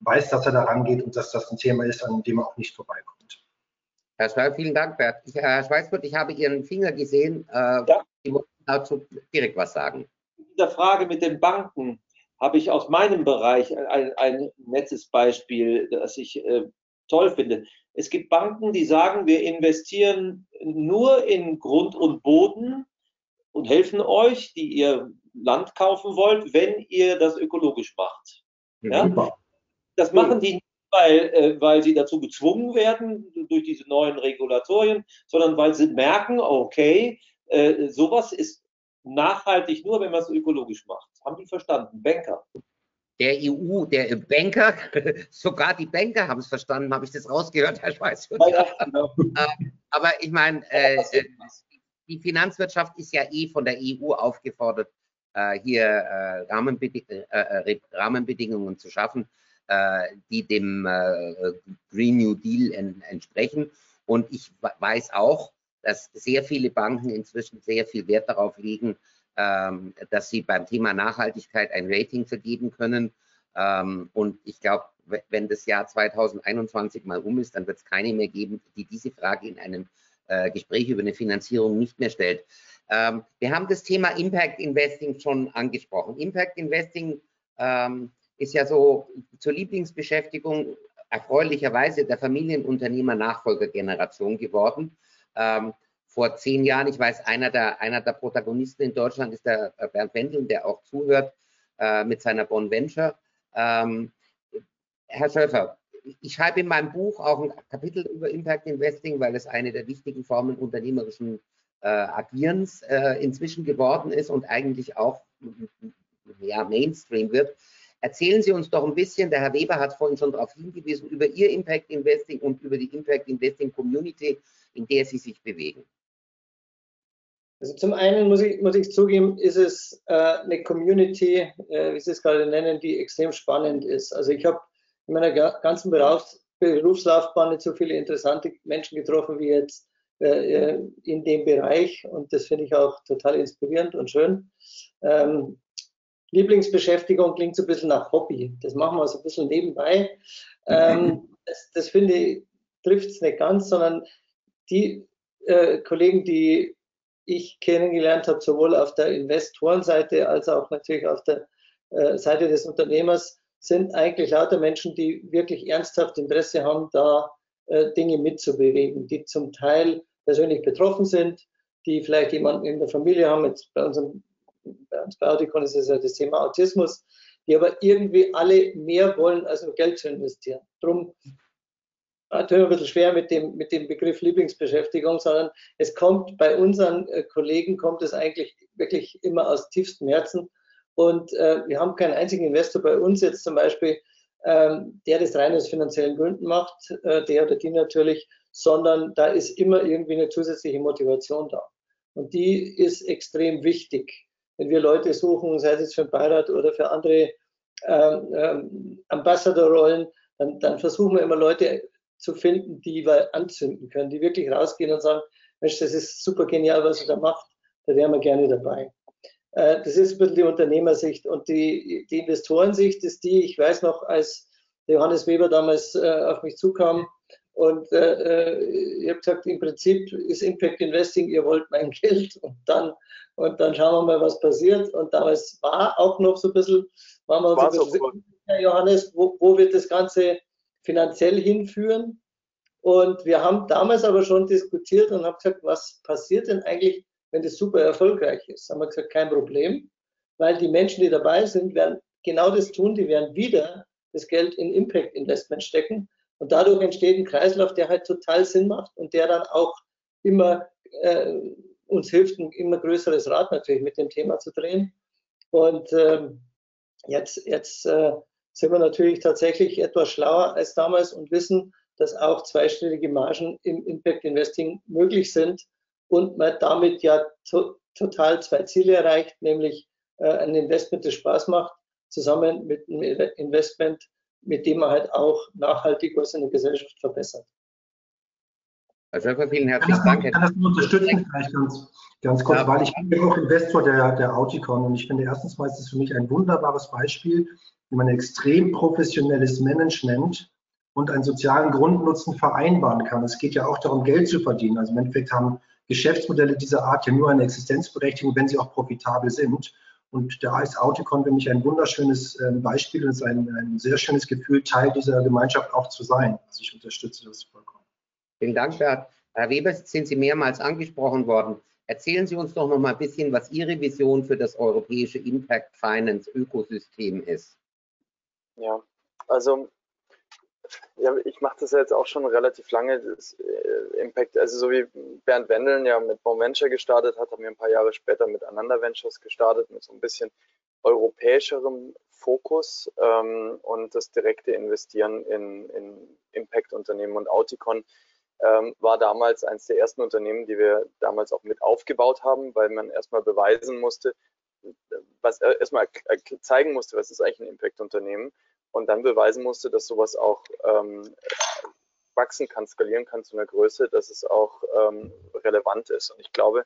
[SPEAKER 5] weiß, dass er da rangeht und dass das ein Thema ist, an dem er auch nicht vorbeikommt.
[SPEAKER 2] Herr Schweiz, vielen Dank, Bert. Ich, Herr Schweißfurt, ich habe Ihren Finger gesehen. Äh, ja. Sie wollen dazu direkt was sagen.
[SPEAKER 3] In dieser Frage mit den Banken habe ich aus meinem Bereich ein, ein nettes Beispiel, das ich äh, toll finde. Es gibt Banken, die sagen, wir investieren nur in Grund und Boden und helfen euch, die ihr Land kaufen wollt, wenn ihr das ökologisch macht. Ja? ja? Das machen die weil, äh, weil sie dazu gezwungen werden durch diese neuen Regulatorien, sondern weil sie merken, okay, äh, sowas ist nachhaltig nur, wenn man es ökologisch macht. Haben die verstanden? Banker.
[SPEAKER 2] Der EU, der Banker, <laughs> sogar die Banker haben es verstanden, habe ich das rausgehört, Herr Schweiß. Ja, genau. <laughs> Ähm, aber ich meine, äh, äh, die Finanzwirtschaft ist ja eh von der EU aufgefordert, äh, hier äh, Rahmenbeding Rahmenbedingungen zu schaffen äh, die dem äh, Green New Deal entsprechen. Und ich weiß auch, dass sehr viele Banken inzwischen sehr viel Wert darauf legen, ähm, dass sie beim Thema Nachhaltigkeit ein Rating vergeben können. Ähm, und ich glaube, wenn das Jahr 2021 mal um ist, dann wird es keine mehr geben, die diese Frage in einem äh, Gespräch über eine Finanzierung nicht mehr stellt. Ähm, wir haben das Thema Impact Investing schon angesprochen. Impact Investing ist ja so zur Lieblingsbeschäftigung erfreulicherweise der Familienunternehmer-Nachfolgergeneration geworden. Ähm, vor zehn Jahren, ich weiß, einer der, einer der Protagonisten in Deutschland ist der äh, Bernd Wendel, der auch zuhört äh, mit seiner Bon Venture. Ähm, Herr Schöffer, ich schreibe in meinem Buch auch ein Kapitel über Impact Investing, weil es eine der wichtigen Formen unternehmerischen äh, Agierens äh, inzwischen geworden ist und eigentlich auch ja, Mainstream wird. Erzählen Sie uns doch ein bisschen, der Herr Weber hat vorhin schon darauf hingewiesen, über Ihr Impact Investing und über die Impact Investing Community, in der Sie sich bewegen.
[SPEAKER 6] Also zum einen muss ich, muss ich zugeben, ist es äh, eine Community, äh, wie Sie es gerade nennen, die extrem spannend ist. Also ich habe in meiner ganzen Berufs Berufslaufbahn nicht so viele interessante Menschen getroffen wie jetzt äh, äh in dem Bereich und das finde ich auch total inspirierend und schön. Ähm, Lieblingsbeschäftigung klingt so ein bisschen nach Hobby. Das machen wir so ein bisschen nebenbei. Ähm, das, das, finde ich, trifft es nicht ganz, sondern die äh, Kollegen, die ich kennengelernt habe, sowohl auf der Investorenseite als auch natürlich auf der äh, Seite des Unternehmers, sind eigentlich lauter Menschen, die wirklich ernsthaft Interesse haben, da äh, Dinge mitzubewegen, die zum Teil persönlich betroffen sind, die vielleicht jemanden in der Familie haben. Jetzt bei, unserem, bei uns bei Auticon ist es ja das Thema Autismus, die aber irgendwie alle mehr wollen, als nur Geld zu investieren. Drum tut mir ein bisschen schwer mit dem, mit dem Begriff Lieblingsbeschäftigung, sondern es kommt bei unseren äh, Kollegen, kommt es eigentlich wirklich immer aus tiefstem Herzen. Und äh, wir haben keinen einzigen Investor bei uns jetzt zum Beispiel, ähm, der das rein aus finanziellen Gründen macht, äh, der oder die natürlich, sondern da ist immer irgendwie eine zusätzliche Motivation da. Und die ist extrem wichtig. Wenn wir Leute suchen, sei es jetzt für den Beirat oder für andere ähm, ähm, Ambassador-Rollen, dann, dann versuchen wir immer Leute zu finden, die wir anzünden können, die wirklich rausgehen und sagen, Mensch, das ist super genial, was ihr da macht, da wären wir gerne dabei. Äh, das ist ein bisschen die Unternehmersicht und die, die Investorensicht ist die, ich weiß noch, als Johannes Weber damals äh, auf mich zukam und äh, ich habe gesagt, im Prinzip ist Impact Investing, ihr wollt mein <laughs> Geld und dann, und dann schauen wir mal, was passiert. Und damals war auch noch so ein bisschen, waren wir uns ein bisschen, Johannes, wo, wo wird das Ganze finanziell hinführen. Und wir haben damals aber schon diskutiert und haben gesagt, was passiert denn eigentlich, wenn das super erfolgreich ist? Haben wir gesagt, kein Problem, weil die Menschen, die dabei sind, werden genau das tun, die werden wieder das Geld in Impact Investment stecken. Und dadurch entsteht ein Kreislauf, der halt total Sinn macht und der dann auch immer äh, uns hilft, ein immer größeres Rad natürlich mit dem Thema zu drehen. Und ähm, jetzt, jetzt äh, sind wir natürlich tatsächlich etwas schlauer als damals und wissen, dass auch zweistellige Margen im Impact Investing möglich sind und man damit ja to total zwei Ziele erreicht, nämlich äh, ein Investment, das Spaß macht, zusammen mit einem Investment, mit dem man halt auch nachhaltig was in der Gesellschaft verbessert.
[SPEAKER 2] Also vielen herzlichen Dank.
[SPEAKER 5] Ich kann das nur unterstützen, vielleicht ganz, ganz kurz, ja. weil ich bin auch Investor der, der Auticon und ich finde erstens mal ist es für mich ein wunderbares Beispiel, wie man extrem professionelles Management und einen sozialen Grundnutzen vereinbaren kann. Es geht ja auch darum, Geld zu verdienen. Also im Endeffekt haben Geschäftsmodelle dieser Art ja nur eine Existenzberechtigung, wenn sie auch profitabel sind. Und der AS Auticon für mich ein wunderschönes ähm, Beispiel und es ist ein, ein sehr schönes Gefühl, Teil dieser Gemeinschaft auch zu sein. Also ich unterstütze das vollkommen.
[SPEAKER 2] Vielen Dank, Bert. Herr Weber, sind Sie mehrmals angesprochen worden. Erzählen Sie uns doch noch mal ein bisschen, was Ihre Vision für das europäische Impact Finance Ökosystem ist.
[SPEAKER 4] Ja, also ja, ich mache das jetzt auch schon relativ lange, das äh, Impact, also so wie Bernd Wendeln ja mit Bon Venture gestartet hat, haben wir ein paar Jahre später mit Ananda Ventures gestartet, mit so ein bisschen europäischerem Fokus ähm, und das direkte Investieren in, in Impact-Unternehmen. Und Auticon ähm, war damals eines der ersten Unternehmen, die wir damals auch mit aufgebaut haben, weil man erstmal beweisen musste, was äh, erstmal zeigen musste, was ist eigentlich ein Impact-Unternehmen und dann beweisen musste, dass sowas auch ähm, wachsen kann, skalieren kann zu einer Größe, dass es auch ähm, relevant ist. Und ich glaube,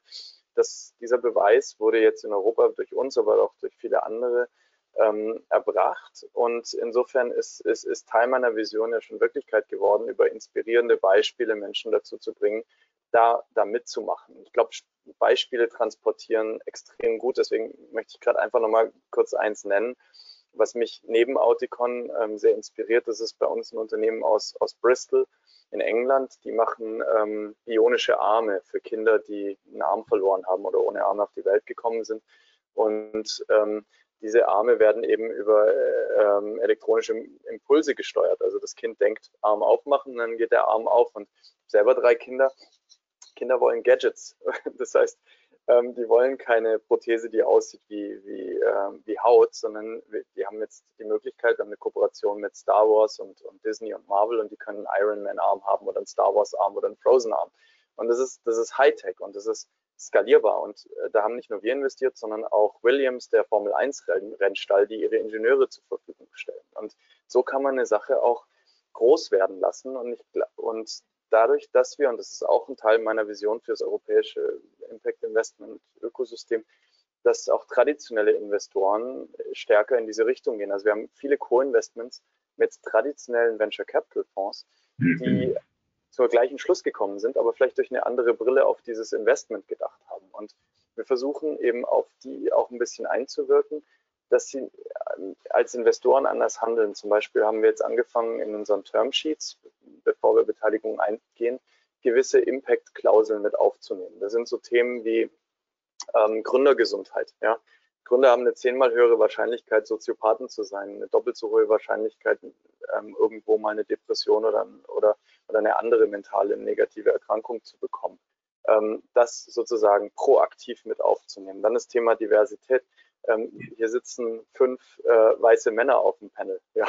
[SPEAKER 4] dass dieser Beweis wurde jetzt in Europa durch uns, aber auch durch viele andere ähm, erbracht. Und insofern ist, ist, ist Teil meiner Vision ja schon Wirklichkeit geworden, über inspirierende Beispiele Menschen dazu zu bringen, da, da mitzumachen. Ich glaube, Beispiele transportieren extrem gut. Deswegen möchte ich gerade einfach nochmal kurz eins nennen was mich neben Auticon ähm, sehr inspiriert, das ist bei uns ein Unternehmen aus, aus Bristol in England. Die machen ähm, bionische Arme für Kinder, die einen Arm verloren haben oder ohne Arme auf die Welt gekommen sind. Und ähm, diese Arme werden eben über äh, elektronische Impulse gesteuert. Also das Kind denkt, Arm aufmachen, dann geht der Arm auf. Und selber drei Kinder. Kinder wollen Gadgets. <laughs> Das heißt, ähm, die wollen keine Prothese, die aussieht wie, wie, äh, wie Haut, sondern die haben jetzt die Möglichkeit, wir haben eine Kooperation mit Star Wars und, und Disney und Marvel und die können einen Iron Man Arm haben oder einen Star Wars Arm oder einen Frozen Arm. Und das ist, das ist Hightech und das ist skalierbar. Und äh, da haben nicht nur wir investiert, sondern auch Williams, der Formel 1 Rennstall, die ihre Ingenieure zur Verfügung stellen. Und so kann man eine Sache auch groß werden lassen. Und, ich, und dadurch, dass wir, und das ist auch ein Teil meiner Vision für das europäische Impact Investment Ökosystem, dass auch traditionelle Investoren stärker in diese Richtung gehen. Also wir haben viele Co-Investments mit traditionellen Venture Capital Fonds, die mhm. zur gleichen Schluss gekommen sind, aber vielleicht durch eine andere Brille auf dieses Investment gedacht haben. Und wir versuchen eben auf die auch ein bisschen einzuwirken, dass sie ähm, als Investoren anders handeln. Zum Beispiel haben wir jetzt angefangen in unseren Termsheets bevor wir Beteiligung eingehen, gewisse Impact-Klauseln mit aufzunehmen. Das sind so Themen wie ähm, Gründergesundheit. Ja? Gründer haben eine zehnmal höhere Wahrscheinlichkeit, Soziopathen zu sein, eine doppelt so hohe Wahrscheinlichkeit, ähm, irgendwo mal eine Depression oder, oder, oder eine andere mentale negative Erkrankung zu bekommen. Ähm, das sozusagen proaktiv mit aufzunehmen. Dann das Thema Diversität. Ähm, hier sitzen fünf äh, weiße Männer auf dem Panel. Ja,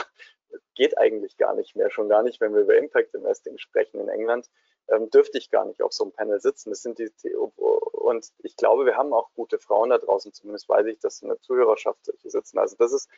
[SPEAKER 4] geht eigentlich gar nicht mehr, schon gar nicht, wenn wir über Impact Investing sprechen in England ähm, dürfte ich gar nicht auf so einem Panel sitzen. Das sind die, und ich glaube, wir haben auch gute Frauen da draußen, zumindest weiß ich, dass in der Zuhörerschaft solche sitzen. Also das ist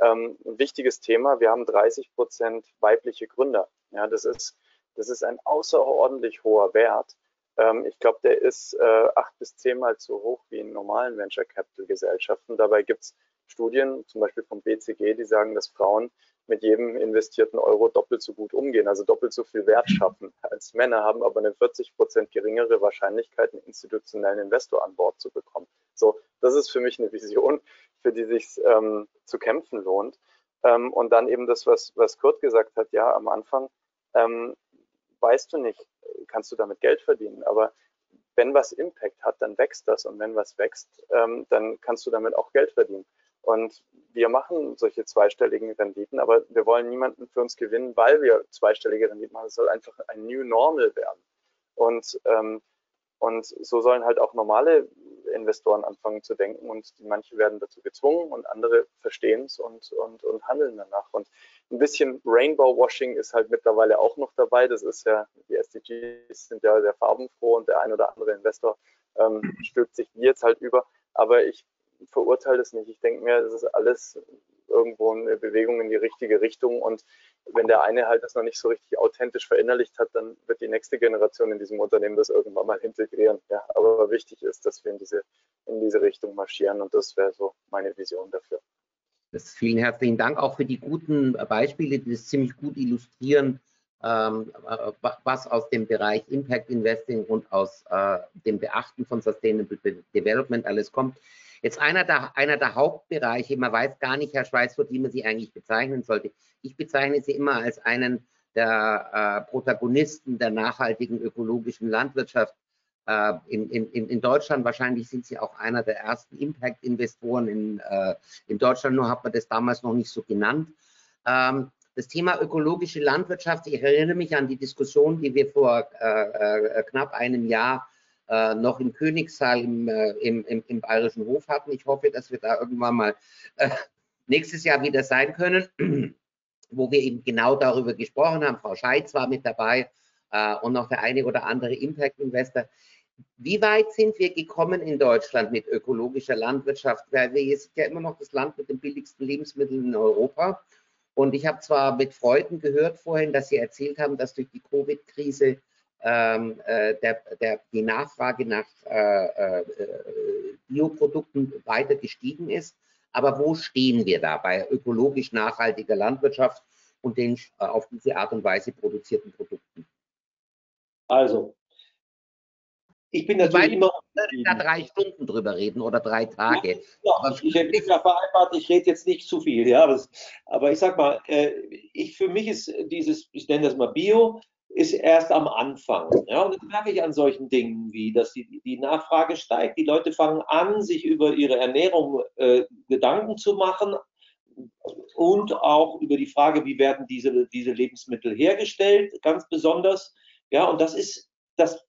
[SPEAKER 4] ähm, ein wichtiges Thema. Wir haben 30 Prozent weibliche Gründer. Ja, das ist, das ist ein außerordentlich hoher Wert. Ähm, ich glaube, der ist äh, acht bis zehnmal zu hoch wie in normalen Venture Capital Gesellschaften. Dabei gibt es Studien, zum Beispiel vom BCG, die sagen, dass Frauen mit jedem investierten Euro doppelt so gut umgehen, also doppelt so viel Wert schaffen als Männer, haben aber eine 40 Prozent geringere Wahrscheinlichkeit, einen institutionellen Investor an Bord zu bekommen. So, das ist für mich eine Vision, für die sich ähm, zu kämpfen lohnt. Ähm, und dann eben das, was, was Kurt gesagt hat, ja, am Anfang ähm, weißt du nicht, kannst du damit Geld verdienen, aber wenn was Impact hat, dann wächst das und wenn was wächst, ähm, dann kannst du damit auch Geld verdienen. Und wir machen solche zweistelligen Renditen, aber wir wollen niemanden für uns gewinnen, weil wir zweistellige Renditen machen. Es soll einfach ein New Normal werden. Und, ähm, und so sollen halt auch normale Investoren anfangen zu denken und die, manche werden dazu gezwungen und andere verstehen es und, und, und handeln danach. Und ein bisschen Rainbow Washing ist halt mittlerweile auch noch dabei. Das ist ja, die SDGs sind ja sehr farbenfroh und der ein oder andere Investor ähm, stülpt sich jetzt halt über. Aber ich verurteile es nicht. Ich denke mir, es ist alles irgendwo eine Bewegung in die richtige Richtung und wenn der eine halt das noch nicht so richtig authentisch verinnerlicht hat, dann wird die nächste Generation in diesem Unternehmen das irgendwann mal integrieren. Ja, aber wichtig ist, dass wir in diese, in diese Richtung marschieren und das wäre so meine Vision dafür.
[SPEAKER 2] Das vielen herzlichen Dank auch für die guten Beispiele, die das ziemlich gut illustrieren, ähm, was aus dem Bereich Impact Investing und aus äh, dem Beachten von Sustainable Development alles kommt. Jetzt einer der, einer der Hauptbereiche, man weiß gar nicht, Herr Schweißfurt, wie man sie eigentlich bezeichnen sollte. Ich bezeichne sie immer als einen der äh, Protagonisten der nachhaltigen ökologischen Landwirtschaft. Äh, in, in, in Deutschland wahrscheinlich sind sie auch einer der ersten Impact-Investoren in, äh, in Deutschland, nur hat man das damals noch nicht so genannt. Ähm, das Thema ökologische Landwirtschaft, ich erinnere mich an die Diskussion, die wir vor äh, äh, knapp einem Jahr äh, noch im Königssaal im, äh, im, im, im, Bayerischen Hof hatten. Ich hoffe, dass wir da irgendwann mal äh, nächstes Jahr wieder sein können, <clears throat> wo wir eben genau darüber gesprochen haben. Frau Scheitz war mit dabei äh, und noch der eine oder andere Impact Investor. Wie weit sind wir gekommen in Deutschland mit ökologischer Landwirtschaft? Weil wir sind ja immer noch das Land mit den billigsten Lebensmitteln in Europa. Und ich habe zwar mit Freuden gehört vorhin, dass Sie erzählt haben, dass durch die Covid-Krise ähm, äh, der, der, die Nachfrage nach äh, äh, Bioprodukten weiter gestiegen ist. Aber wo stehen wir da bei ökologisch nachhaltiger Landwirtschaft und den äh, auf diese Art und Weise produzierten Produkten?
[SPEAKER 3] Also, ich bin natürlich ich immer.
[SPEAKER 2] da drei Stunden drüber reden oder drei Tage.
[SPEAKER 3] Ja, ja, ich hätte ja vereinbart, ich rede jetzt nicht zu viel. Ja, das, aber ich sag mal, äh, ich, für mich ist dieses, ich nenne das mal Bio, ist erst am Anfang. Ja, und das merke ich an solchen Dingen wie, dass die, die Nachfrage steigt. Die Leute fangen an, sich über ihre Ernährung äh, Gedanken zu machen und auch über die Frage, wie werden diese, diese Lebensmittel hergestellt, ganz besonders. Ja, und das ist, das,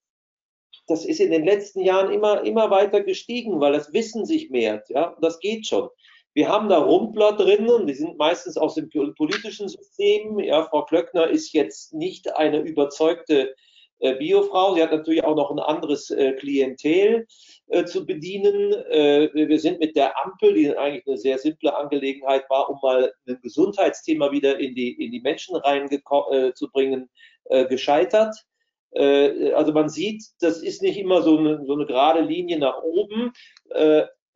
[SPEAKER 3] das ist in den letzten Jahren immer, immer weiter gestiegen, weil das Wissen sich mehrt. Ja, das geht schon. Wir haben da Rumpler drin und die sind meistens aus dem politischen System. Ja, Frau Klöckner ist jetzt nicht eine überzeugte äh, Biofrau. Sie hat natürlich auch noch ein anderes äh, Klientel äh, zu bedienen. Äh, wir sind mit der Ampel, die eigentlich eine sehr simple Angelegenheit war, um mal ein Gesundheitsthema wieder in die, in die Menschen reinzubringen, äh, äh, gescheitert. Also man sieht, das ist nicht immer so eine, so eine gerade Linie nach oben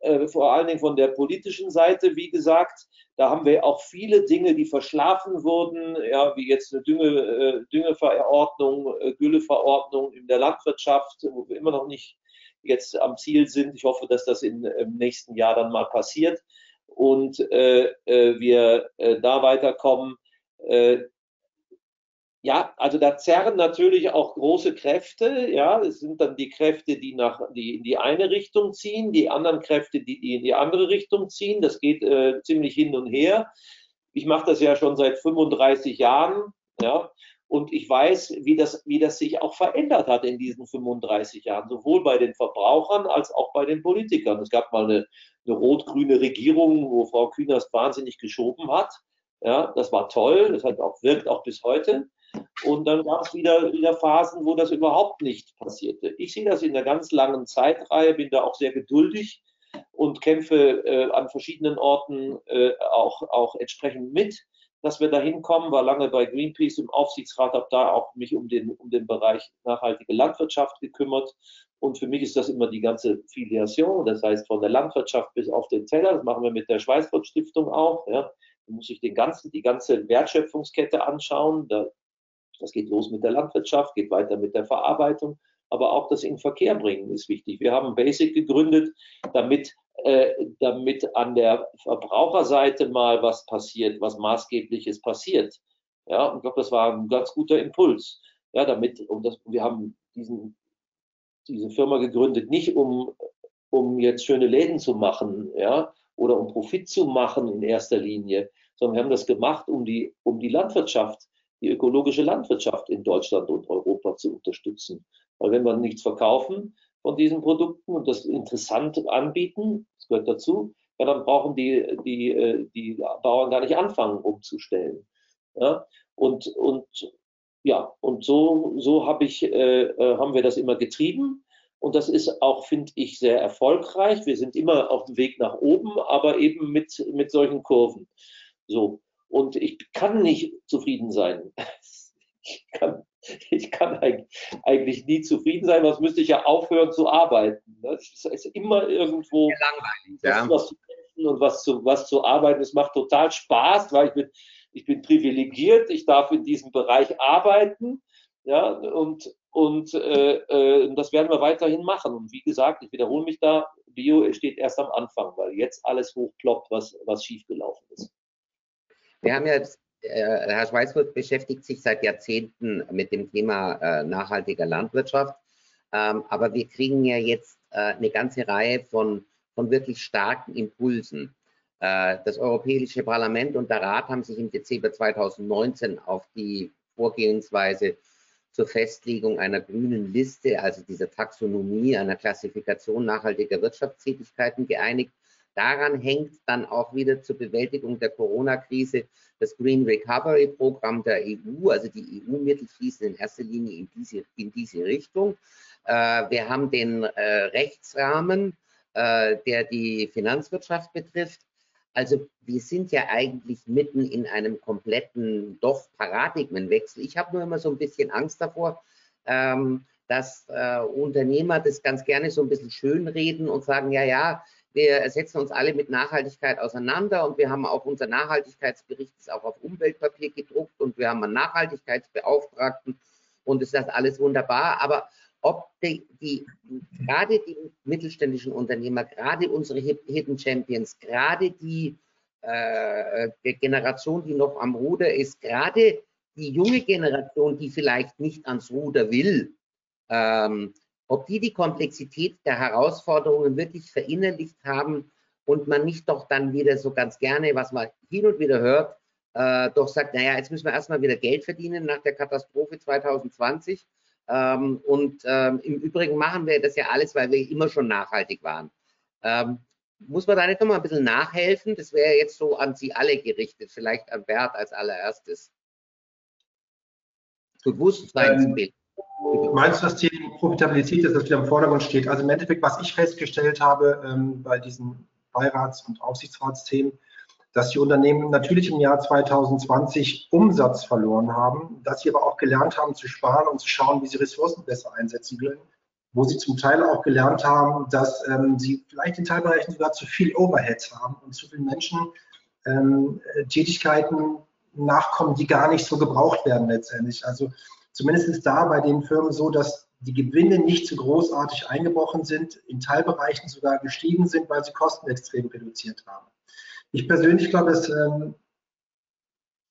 [SPEAKER 3] äh, vor allen Dingen von der politischen Seite, wie gesagt. Da haben wir auch viele Dinge, die verschlafen wurden, ja, wie jetzt eine Dünge, äh, Düngeverordnung, äh, Gülleverordnung in der Landwirtschaft, wo wir immer noch nicht jetzt am Ziel sind. Ich hoffe, dass das in, im nächsten Jahr dann mal passiert und wir da weiterkommen. Ja, also da zerren natürlich auch große Kräfte. Ja, es sind dann die Kräfte, die nach die in die eine Richtung ziehen, die anderen Kräfte, die, die in die andere Richtung ziehen. Das geht äh, ziemlich hin und her. Ich mache das ja schon seit 35 Jahren. Ja, und ich weiß, wie das, wie das sich auch verändert hat in diesen 35 Jahren, sowohl bei den Verbrauchern als auch bei den Politikern. Es gab mal eine, eine rot-grüne Regierung, wo Frau Kühners wahnsinnig geschoben hat. Ja, das war toll, das hat auch, wirkt auch bis heute. Und dann gab es wieder, wieder Phasen, wo das überhaupt nicht passierte. Ich sehe das in einer ganz langen Zeitreihe, bin da auch sehr geduldig und kämpfe äh, an verschiedenen Orten äh, auch, auch entsprechend mit, dass wir da hinkommen. War lange bei Greenpeace im Aufsichtsrat, habe da auch mich um den, um den Bereich nachhaltige Landwirtschaft gekümmert. Und für mich ist das immer die ganze Filiation, das heißt von der Landwirtschaft bis auf den Teller. Das machen wir mit der Schweißfurt Stiftung auch. Ja. Da muss ich den ganzen, die ganze Wertschöpfungskette anschauen. Da das geht los mit der Landwirtschaft, geht weiter mit der Verarbeitung, aber auch das in Verkehr bringen ist wichtig. Wir haben Basic gegründet, damit, äh, damit an der Verbraucherseite mal was passiert, was maßgebliches passiert. Ja, ich glaube, das war ein ganz guter Impuls. Ja, damit, um das, wir haben diesen, diese Firma gegründet, nicht um, um jetzt schöne Läden zu machen, ja, oder um Profit zu machen in erster Linie, sondern wir haben das gemacht, um die, um die Landwirtschaft die ökologische Landwirtschaft in Deutschland und Europa zu unterstützen. Weil wenn wir nichts verkaufen von diesen Produkten und das interessant anbieten, das gehört dazu, ja, dann brauchen die, die, äh, die Bauern gar nicht anfangen, umzustellen. Ja? Und, und ja, und so, so hab ich, äh, äh, haben wir das immer getrieben. Und das ist auch, finde ich, sehr erfolgreich. Wir sind immer auf dem Weg nach oben, aber eben mit, mit solchen Kurven. So. Und ich kann nicht zufrieden sein. <laughs> Ich kann, ich kann eigentlich nie zufrieden sein, was müsste ich ja aufhören zu arbeiten. Es ist immer irgendwo
[SPEAKER 2] langweilig, ja.
[SPEAKER 3] was zu kämpfen und was zu, was zu arbeiten. Es macht total Spaß, weil ich bin, ich bin privilegiert, ich darf in diesem Bereich arbeiten. Ja, und, und äh, äh, das werden wir weiterhin machen. Und wie gesagt, ich wiederhole mich da, Bio steht erst am Anfang, weil jetzt alles hochploppt, was, was schiefgelaufen ist.
[SPEAKER 2] Wir haben ja, äh, Herr Schweißfurt beschäftigt sich seit Jahrzehnten mit dem Thema äh, nachhaltiger Landwirtschaft. Ähm, aber wir kriegen ja jetzt äh, eine ganze Reihe von, von wirklich starken Impulsen. Äh, das Europäische Parlament und der Rat haben sich im Dezember 2019 auf die Vorgehensweise zur Festlegung einer grünen Liste, also dieser Taxonomie, einer Klassifikation nachhaltiger Wirtschaftstätigkeiten geeinigt. Daran hängt dann auch wieder zur Bewältigung der Corona-Krise das Green Recovery Programm der EU. Also die EU-Mittel fließen in erster Linie in diese, in diese Richtung. Äh, wir haben den äh, Rechtsrahmen, äh, der die Finanzwirtschaft betrifft. Also wir sind ja eigentlich mitten in einem kompletten doch Paradigmenwechsel. Ich habe nur immer so ein bisschen Angst davor, ähm, dass äh, Unternehmer das ganz gerne so ein bisschen schönreden und sagen, ja, ja, wir setzen uns alle mit Nachhaltigkeit auseinander und wir haben auch unser Nachhaltigkeitsbericht ist auch auf Umweltpapier gedruckt und wir haben einen Nachhaltigkeitsbeauftragten und ist das alles wunderbar. Aber ob die, die, gerade die mittelständischen Unternehmer, gerade unsere Hidden Champions, gerade die äh, Generation, die noch am Ruder ist, gerade die junge Generation, die vielleicht nicht ans Ruder will, ähm, ob die die Komplexität der Herausforderungen wirklich verinnerlicht haben und man nicht doch dann wieder so ganz gerne, was man hin und wieder hört, äh, doch sagt, naja, jetzt müssen wir erstmal wieder Geld verdienen nach der Katastrophe 2020. Ähm, und ähm, im Übrigen machen wir das ja alles, weil wir immer schon nachhaltig waren. Ähm, muss man da nicht nochmal ein bisschen nachhelfen? Das wäre jetzt so an Sie alle gerichtet, vielleicht an Bert als allererstes.
[SPEAKER 5] Bewusstseinsbild. Meinst du, das Thema Profitabilität ist, das wieder im Vordergrund steht? Also im Endeffekt, was ich festgestellt habe ähm, bei diesen Beirats- und Aufsichtsratsthemen, dass die Unternehmen natürlich im Jahr 2020 Umsatz verloren haben, dass sie aber auch gelernt haben zu sparen und zu schauen, wie sie Ressourcen besser einsetzen können, wo sie zum Teil auch gelernt haben, dass ähm, sie vielleicht in Teilbereichen sogar zu viel Overhead haben und zu vielen Menschen ähm, Tätigkeiten nachkommen, die gar nicht so gebraucht werden letztendlich. Also Zumindest ist da bei den Firmen so, dass die Gewinne nicht so großartig eingebrochen sind, in Teilbereichen sogar gestiegen sind, weil sie Kosten extrem reduziert haben. Ich persönlich glaube, dass ähm,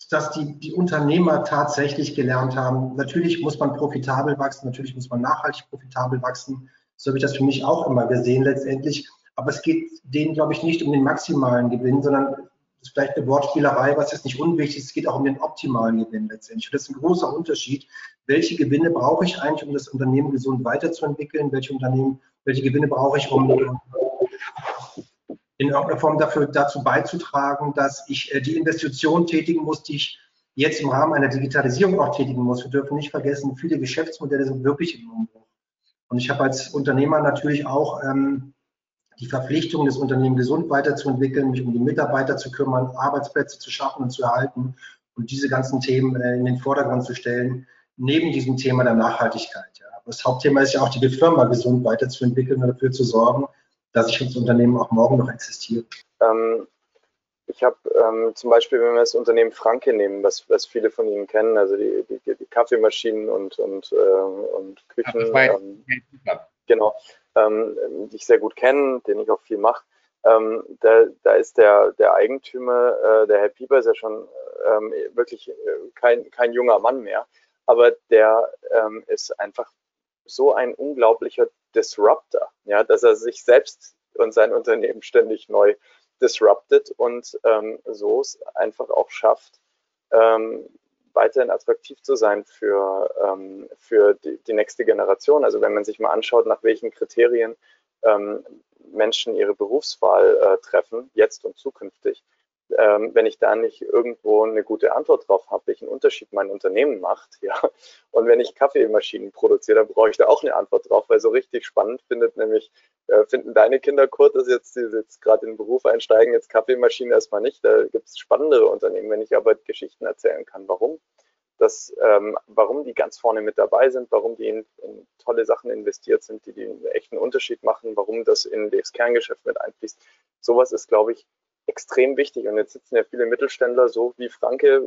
[SPEAKER 5] dass die, die Unternehmer tatsächlich gelernt haben, natürlich muss man profitabel wachsen, natürlich muss man nachhaltig profitabel wachsen. So habe ich das für mich auch immer gesehen letztendlich. Aber es geht denen, glaube ich, nicht um den maximalen Gewinn, sondern ist vielleicht eine Wortspielerei, was ist nicht unwichtig, es geht auch um den optimalen Gewinn letztendlich. Und das ist ein großer Unterschied. Welche Gewinne brauche ich eigentlich, um das Unternehmen gesund weiterzuentwickeln? Welche Unternehmen, welche Gewinne brauche ich, um in irgendeiner Form dafür, dazu beizutragen, dass ich äh, die Investition tätigen muss, die ich jetzt im Rahmen einer Digitalisierung auch tätigen muss. Wir dürfen nicht vergessen, viele Geschäftsmodelle sind wirklich im Umbruch. Und ich habe als Unternehmer natürlich auch ähm, die Verpflichtung, das Unternehmen gesund weiterzuentwickeln, mich um die Mitarbeiter zu kümmern, Arbeitsplätze zu schaffen und zu erhalten und diese ganzen Themen äh, in den Vordergrund zu stellen, neben diesem Thema der Nachhaltigkeit. Ja. Aber das Hauptthema ist ja auch, die Firma gesund weiterzuentwickeln und dafür zu sorgen, dass ich das Unternehmen auch morgen noch existiert. Ähm,
[SPEAKER 4] ich habe ähm, zum Beispiel, wenn wir das Unternehmen Franke nehmen, was, was viele von Ihnen kennen, also die, die, die Kaffeemaschinen und, und, äh, und Küchen. Ähm, genau ähm, die ich sehr gut kenne, den ich auch viel mache. Ähm, da, da, ist der, der Eigentümer, äh, der Herr Pieper, ist ja schon ähm, wirklich äh, kein, kein junger Mann mehr, aber der ähm, ist einfach so ein unglaublicher Disruptor, ja, dass er sich selbst und sein Unternehmen ständig neu disruptet und ähm, so es einfach auch schafft, ähm, weiterhin attraktiv zu sein für, ähm, für die, die, nächste Generation. Also wenn man sich mal anschaut, nach welchen Kriterien ähm, Menschen ihre Berufswahl äh, treffen, jetzt und zukünftig, ähm, wenn ich da nicht irgendwo eine gute Antwort drauf habe, welchen Unterschied mein Unternehmen macht, <laughs> ja, und wenn ich Kaffeemaschinen produziere, dann brauche ich da auch eine Antwort drauf, weil so richtig spannend findet nämlich, äh, finden deine Kinder, Kurt, dass jetzt, die jetzt gerade in den Beruf einsteigen, jetzt Kaffeemaschinen erstmal nicht, da gibt es spannendere Unternehmen, wenn ich aber Geschichten erzählen kann, warum? Das, ähm, warum die ganz vorne mit dabei sind, warum die in, in, tolle Sachen investiert sind, die, die einen echten Unterschied machen, warum das in das Kerngeschäft mit einfließt. Sowas ist, glaube ich, extrem wichtig. Und jetzt sitzen ja viele Mittelständler, so wie Franke,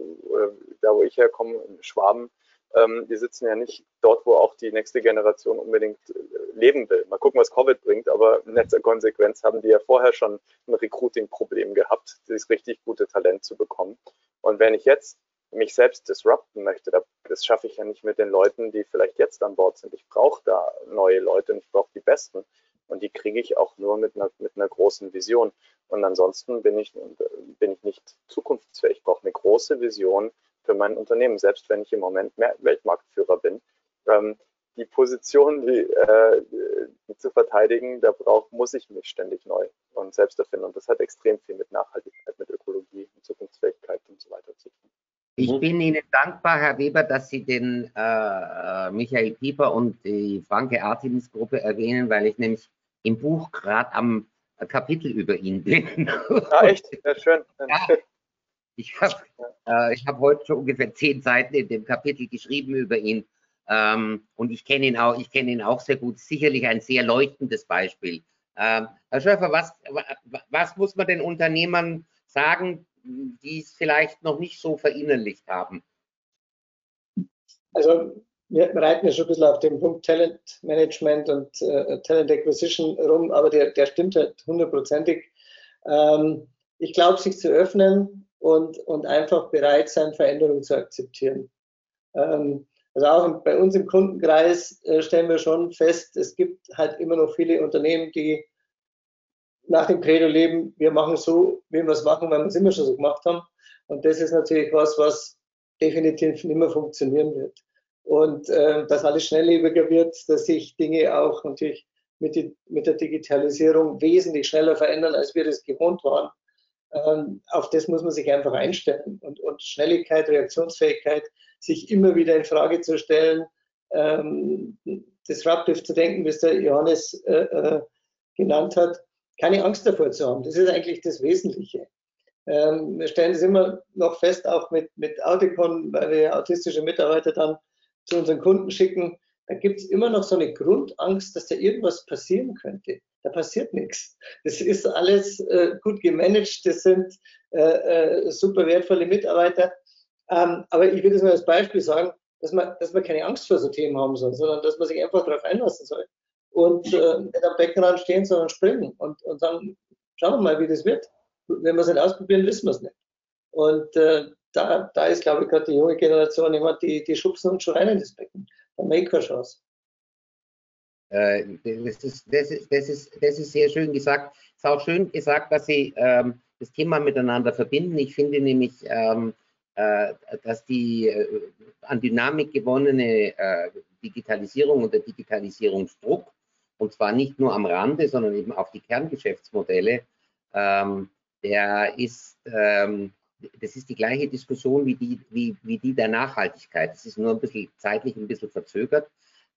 [SPEAKER 4] da wo ich herkomme, Schwaben, ähm, die sitzen ja nicht dort, wo auch die nächste Generation unbedingt äh, leben will. Mal gucken, was Covid bringt, aber in letzter Konsequenz haben die ja vorher schon ein Recruiting-Problem gehabt, dieses richtig gute Talent zu bekommen. Und wenn ich jetzt mich selbst disrupten möchte, das schaffe ich ja nicht mit den Leuten, die vielleicht jetzt an Bord sind. Ich brauche da neue Leute und ich brauche die Besten. Und die kriege ich auch nur mit einer, mit einer großen Vision. Und ansonsten bin ich, bin ich nicht zukunftsfähig. Ich brauche eine große Vision für mein Unternehmen, selbst wenn ich im Moment Weltmarktführer bin. Ähm, die Position, die, äh, die, zu verteidigen, da brauch, muss ich mich ständig neu und selbst erfinden. Und das hat extrem viel mit Nachhaltigkeit, mit Ökologie, mit Zukunftsfähigkeit und so weiter zu tun.
[SPEAKER 2] Ich bin Ihnen dankbar, Herr Weber, dass Sie den äh, äh Michael Pieper und die Franke Artemis Gruppe erwähnen, weil ich nämlich im Buch gerade am Kapitel über ihn bin. <laughs>
[SPEAKER 4] Ah, echt? Ja, schön. <laughs> Ja.
[SPEAKER 2] Ich habe äh, hab heute schon ungefähr zehn Seiten in dem Kapitel geschrieben über ihn. Ähm, und ich kenne ihn auch, ich kenne ihn auch sehr gut. Sicherlich ein sehr leuchtendes Beispiel. Ähm, Herr Schäfer, was, was muss man den Unternehmern sagen, die es vielleicht noch nicht so verinnerlicht haben?
[SPEAKER 6] Also wir reiten ja schon ein bisschen auf dem Punkt Talent Management und äh, Talent Acquisition rum, aber der, der stimmt halt hundertprozentig. Ähm, ich glaube, sich zu öffnen und, und einfach bereit sein, Veränderungen zu akzeptieren. Ähm, also auch bei uns im Kundenkreis äh, stellen wir schon fest, es gibt halt immer noch viele Unternehmen, die nach dem Credo leben, wir machen so, wie wir es machen, weil wir es immer schon so gemacht haben. Und das ist natürlich was, was definitiv nicht mehr funktionieren wird. Und äh, dass alles schnelllebiger wird, dass sich Dinge auch natürlich mit, die, mit der Digitalisierung wesentlich schneller verändern, als wir das gewohnt waren. Ähm, auf das muss man sich einfach einstellen. Und, und Schnelligkeit, Reaktionsfähigkeit, sich immer wieder in Frage zu stellen, ähm, disruptive zu denken, wie es der Johannes äh, äh, genannt hat, keine Angst davor zu haben. Das ist eigentlich das Wesentliche. Ähm, wir stellen das immer noch fest, auch mit, mit Auticon, weil wir autistische Mitarbeiter dann zu unseren Kunden schicken. Da gibt es immer noch so eine Grundangst, dass da irgendwas passieren könnte. Da passiert nichts. Das ist alles äh, gut gemanagt, das sind äh, äh, super wertvolle Mitarbeiter. Ähm, aber ich will das nur als Beispiel sagen, dass man, dass man keine Angst vor so Themen haben soll, sondern dass man sich einfach darauf einlassen soll und äh, nicht am Beckenrand stehen, sondern springen und, und sagen, schauen wir mal, wie das wird. Wenn wir es nicht ausprobieren, wissen wir es nicht. Und äh, da, da ist, glaube ich, gerade die junge Generation immer die, die schubsen und schreien in das Becken. Der Maker-Chance.
[SPEAKER 2] Äh, das, ist, das, ist, das, ist, das ist sehr schön gesagt. Es ist auch schön gesagt, dass Sie ähm, das Thema miteinander verbinden. Ich finde nämlich, ähm, äh, dass die äh, an Dynamik gewonnene äh, Digitalisierung und der Digitalisierungsdruck, und zwar nicht nur am Rande, sondern eben auf die Kerngeschäftsmodelle, ähm, der ist, ähm, das ist die gleiche Diskussion wie die, wie, wie die der Nachhaltigkeit. Es ist nur ein bisschen zeitlich ein bisschen verzögert,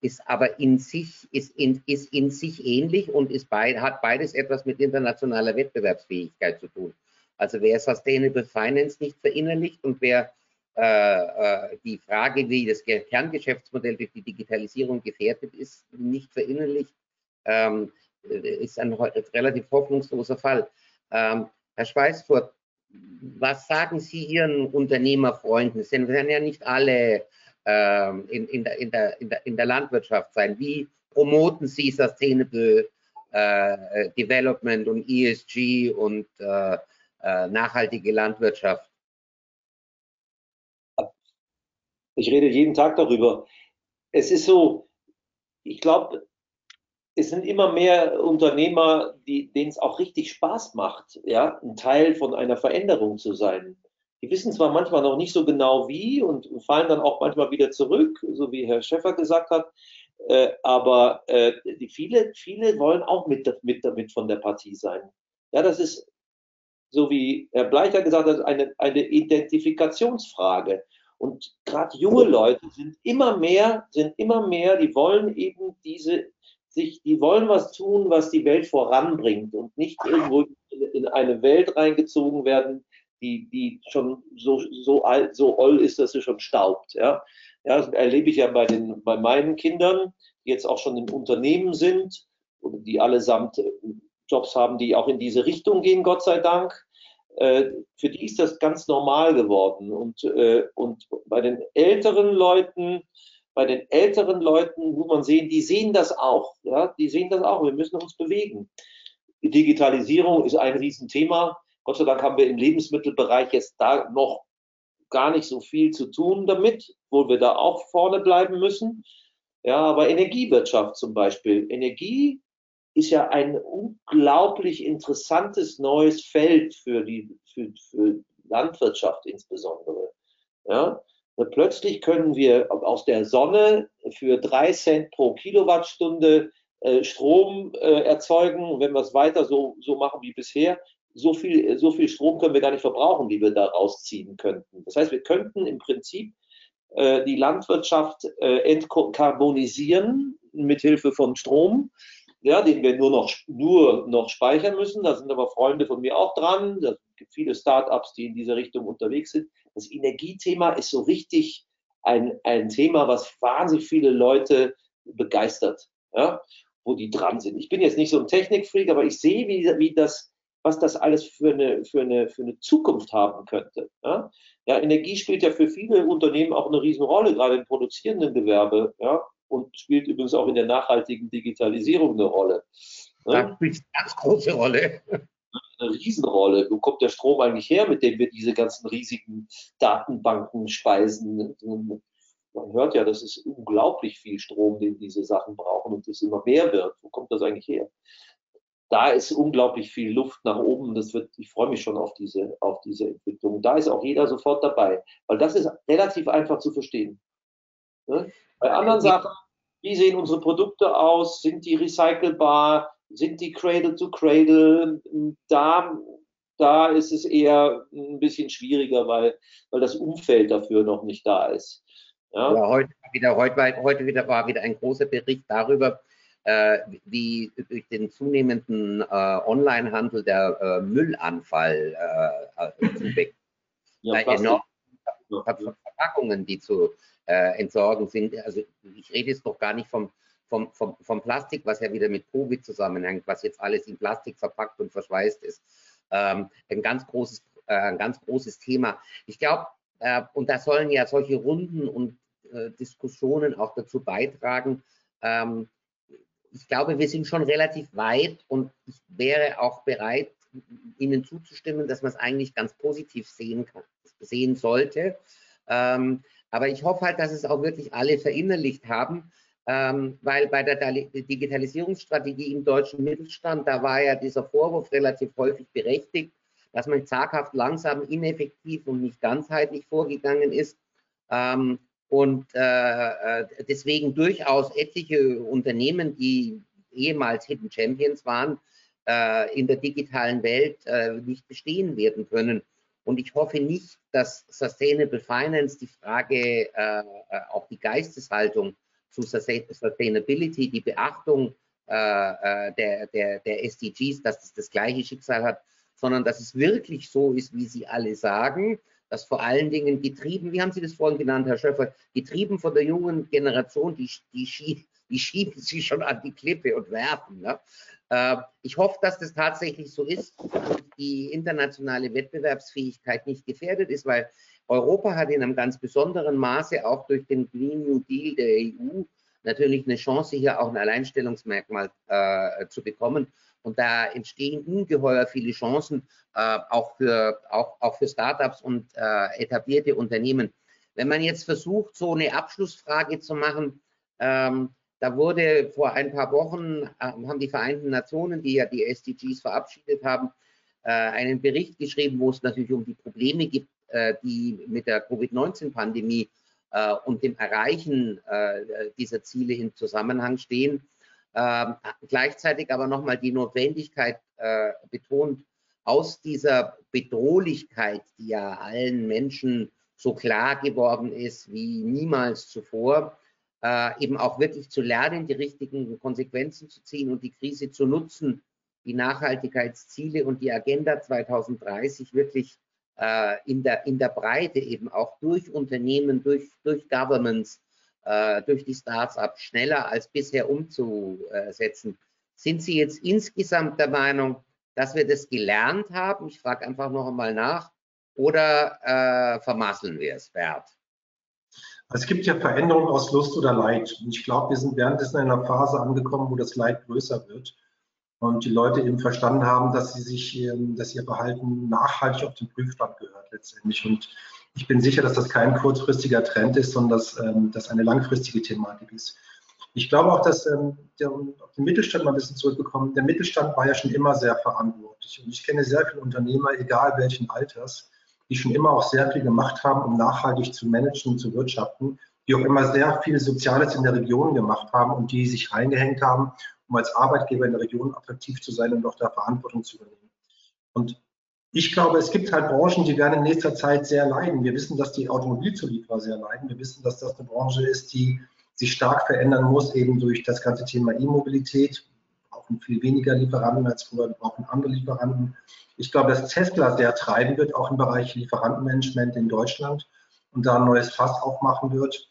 [SPEAKER 2] ist aber in sich, ist in, ist in sich ähnlich und ist beid, hat beides etwas mit internationaler Wettbewerbsfähigkeit zu tun. Also wer Sustainable Finance nicht verinnerlicht und wer äh, äh, die Frage, wie das Kerngeschäftsmodell durch die Digitalisierung gefährdet ist, nicht verinnerlicht, ähm, ist ein relativ hoffnungsloser Fall. Ähm, Herr Schweißfurt, was sagen Sie Ihren Unternehmerfreunden? Es werden ja nicht alle ähm, in, in, der, in, der, der, in der Landwirtschaft sein. Wie promoten Sie Sustainable äh, Development und ESG und äh, äh, nachhaltige Landwirtschaft?
[SPEAKER 3] Ich rede jeden Tag darüber. Es ist so, ich glaube, es sind immer mehr Unternehmer, denen es auch richtig Spaß macht, ja, ein Teil von einer Veränderung zu sein. Die wissen zwar manchmal noch nicht so genau wie und, fallen dann auch manchmal wieder zurück, so wie Herr Schäffer gesagt hat, äh, aber äh, die viele, viele wollen auch mit, mit, damit von der Partie sein. Ja, das ist, so wie Herr Bleicher gesagt hat, eine, eine Identifikationsfrage. Und gerade junge Leute sind immer mehr, sind immer mehr, die wollen eben diese sich, die wollen was tun, was die Welt voranbringt und nicht irgendwo in eine Welt reingezogen werden, die, die schon so, so alt, so oll ist, dass sie schon staubt. Ja, ja das erlebe ich ja bei, den, bei meinen Kindern, die jetzt auch schon im Unternehmen sind und die allesamt äh, Jobs haben, die auch in diese Richtung gehen, Gott sei Dank. Äh, für die ist das ganz normal geworden. Und, äh, und bei den älteren Leuten, bei den älteren Leuten muss man sehen, die sehen das auch. Ja, die sehen das auch. Wir müssen uns bewegen. Die Digitalisierung ist ein Riesenthema. Gott sei Dank haben wir im Lebensmittelbereich jetzt da noch gar nicht so viel zu tun damit, wo wir da auch vorne bleiben müssen. Ja, aber Energiewirtschaft zum Beispiel. Energie ist ja ein unglaublich interessantes neues Feld für die für, für Landwirtschaft insbesondere. Ja, plötzlich können wir aus der Sonne für drei Cent pro Kilowattstunde äh, Strom äh, erzeugen. wenn wir es weiter so, so machen wie bisher, so viel, so viel Strom können wir gar nicht verbrauchen, wie wir da rausziehen könnten. Das heißt, wir könnten im Prinzip äh, die Landwirtschaft äh, entkarbonisieren mit Hilfe von Strom, ja, den wir nur noch, nur noch speichern müssen. Da sind aber Freunde von mir auch dran. Da gibt viele Startups, die in diese Richtung unterwegs sind. Das Energiethema ist so richtig ein, ein Thema, was wahnsinnig viele Leute begeistert, ja, wo die dran sind. Ich bin jetzt nicht so ein Technikfreak, aber ich sehe, wie, wie das, was das alles für eine, für eine, für eine Zukunft haben könnte. Ja. ja, Energie spielt ja für viele Unternehmen auch eine Riesenrolle, gerade im produzierenden Gewerbe. Ja, und spielt übrigens auch in der nachhaltigen Digitalisierung eine Rolle.
[SPEAKER 2] Da spielt eine ganz große Rolle
[SPEAKER 3] eine Riesenrolle. Wo kommt der Strom eigentlich her, mit dem wir diese ganzen riesigen Datenbanken speisen? Man hört ja, das ist unglaublich viel Strom, den diese Sachen brauchen und das immer mehr wird. Wo kommt das eigentlich her? Da ist unglaublich viel Luft nach oben. Das wird, ich freue mich schon auf diese, auf diese Entwicklung. Da ist auch jeder sofort dabei, weil das ist relativ einfach zu verstehen. Ne? Bei anderen Sachen, wie sehen unsere Produkte aus? Sind die recycelbar? Sind die Cradle to Cradle. Da, da ist es eher ein bisschen schwieriger, weil, weil das Umfeld dafür noch nicht da ist.
[SPEAKER 2] Ja, ja heute, wieder, heute, heute wieder war wieder ein großer Bericht darüber, äh, wie durch den zunehmenden äh, Onlinehandel der äh, Müllanfall äh, äh zuwächst. <laughs> Ja, enorm Verpackungen, die zu äh, entsorgen sind. Also ich rede jetzt doch gar nicht vom vom, vom, vom Plastik, was ja wieder mit Covid zusammenhängt, was jetzt alles in Plastik verpackt und verschweißt ist, ähm, ein, ganz großes, äh, ein ganz großes Thema. Ich glaube, äh, und da sollen ja solche Runden und äh, Diskussionen auch dazu beitragen. Ähm, ich glaube, wir sind schon relativ weit und ich wäre auch bereit, Ihnen zuzustimmen, dass man es eigentlich ganz positiv sehen kann. sehen sollte. Ähm, aber ich hoffe halt, dass es auch wirklich alle verinnerlicht haben, ähm, weil bei der Digitalisierungsstrategie im deutschen Mittelstand, da war ja dieser Vorwurf relativ häufig berechtigt, dass man zaghaft, langsam, ineffektiv und nicht ganzheitlich vorgegangen ist. Ähm, und äh, äh, deswegen durchaus etliche Unternehmen, die ehemals Hidden Champions waren, äh, in der digitalen Welt äh, nicht bestehen werden können. Und ich hoffe nicht, dass Sustainable Finance die Frage, äh, äh, auch die Geisteshaltung zu Sustainability, die Beachtung der, der, der SDGs, dass das das gleiche Schicksal hat, sondern dass es wirklich so ist, wie Sie alle sagen, dass vor allen Dingen getrieben, wie haben Sie das vorhin genannt, Herr Schöffer, getrieben von der jungen Generation, die, die, die schieben <laughs> sie schon an die Klippe und werfen. Ne? Äh, ich hoffe, dass das tatsächlich so ist und die internationale Wettbewerbsfähigkeit nicht gefährdet ist, weil Europa hat in einem ganz besonderen Maße auch durch den Green New Deal der EU natürlich eine Chance, hier auch ein Alleinstellungsmerkmal äh, zu bekommen. Und da entstehen ungeheuer viele Chancen, äh, auch, für, auch, auch für Startups und äh, etablierte Unternehmen. Wenn man jetzt versucht, so eine Abschlussfrage zu machen, ähm, da wurde vor ein paar Wochen, äh, haben die Vereinten Nationen, die ja die SDGs verabschiedet haben, äh, einen Bericht geschrieben, wo es natürlich um die Probleme gibt, die mit der Covid-19-Pandemie äh, und dem Erreichen äh, dieser Ziele in Zusammenhang stehen. Ähm, gleichzeitig aber nochmal die Notwendigkeit äh, betont, aus dieser Bedrohlichkeit, die ja allen Menschen so klar geworden ist wie niemals zuvor, äh, eben auch wirklich zu lernen, die richtigen Konsequenzen zu ziehen und die Krise zu nutzen, die Nachhaltigkeitsziele und die Agenda 2030 wirklich äh, in, der, in der Breite eben auch durch Unternehmen, durch, durch Governments, äh, durch die Startups schneller als bisher umzusetzen. Sind Sie jetzt insgesamt der Meinung, dass wir das gelernt haben? Ich frage einfach noch einmal nach. Oder äh, vermasseln wir es, Bert?
[SPEAKER 5] Es gibt ja Veränderungen aus Lust oder Leid. Und ich glaube, wir sind währenddessen in einer Phase angekommen, wo das Leid größer wird und die Leute eben verstanden haben, dass sie sich, ähm, dass ihr Verhalten nachhaltig auf den Prüfstand gehört letztendlich. Und ich bin sicher, dass das kein kurzfristiger Trend ist, sondern dass ähm, das eine langfristige Thematik ist. Ich glaube auch, dass ähm, der, auf den Mittelstand mal ein bisschen zurückgekommen, der Mittelstand war ja schon immer sehr verantwortlich. Und ich kenne sehr viele Unternehmer, egal welchen Alters, die schon immer auch sehr viel gemacht haben, um nachhaltig zu managen und zu wirtschaften, die auch immer sehr viel Soziales in der Region gemacht haben und die sich reingehängt haben, um als Arbeitgeber in der Region attraktiv zu sein und auch da Verantwortung zu übernehmen. Und ich glaube, es gibt halt Branchen, die werden in nächster Zeit sehr leiden. Wir wissen, dass die Automobilzulieferer sehr leiden. Wir wissen, dass das eine Branche ist, die sich stark verändern muss, eben durch das ganze Thema E-Mobilität. Wir brauchen viel weniger Lieferanten als früher, wir brauchen andere Lieferanten. Ich glaube, dass Tesla sehr treiben wird, auch im Bereich Lieferantenmanagement in Deutschland und da ein neues Fass aufmachen wird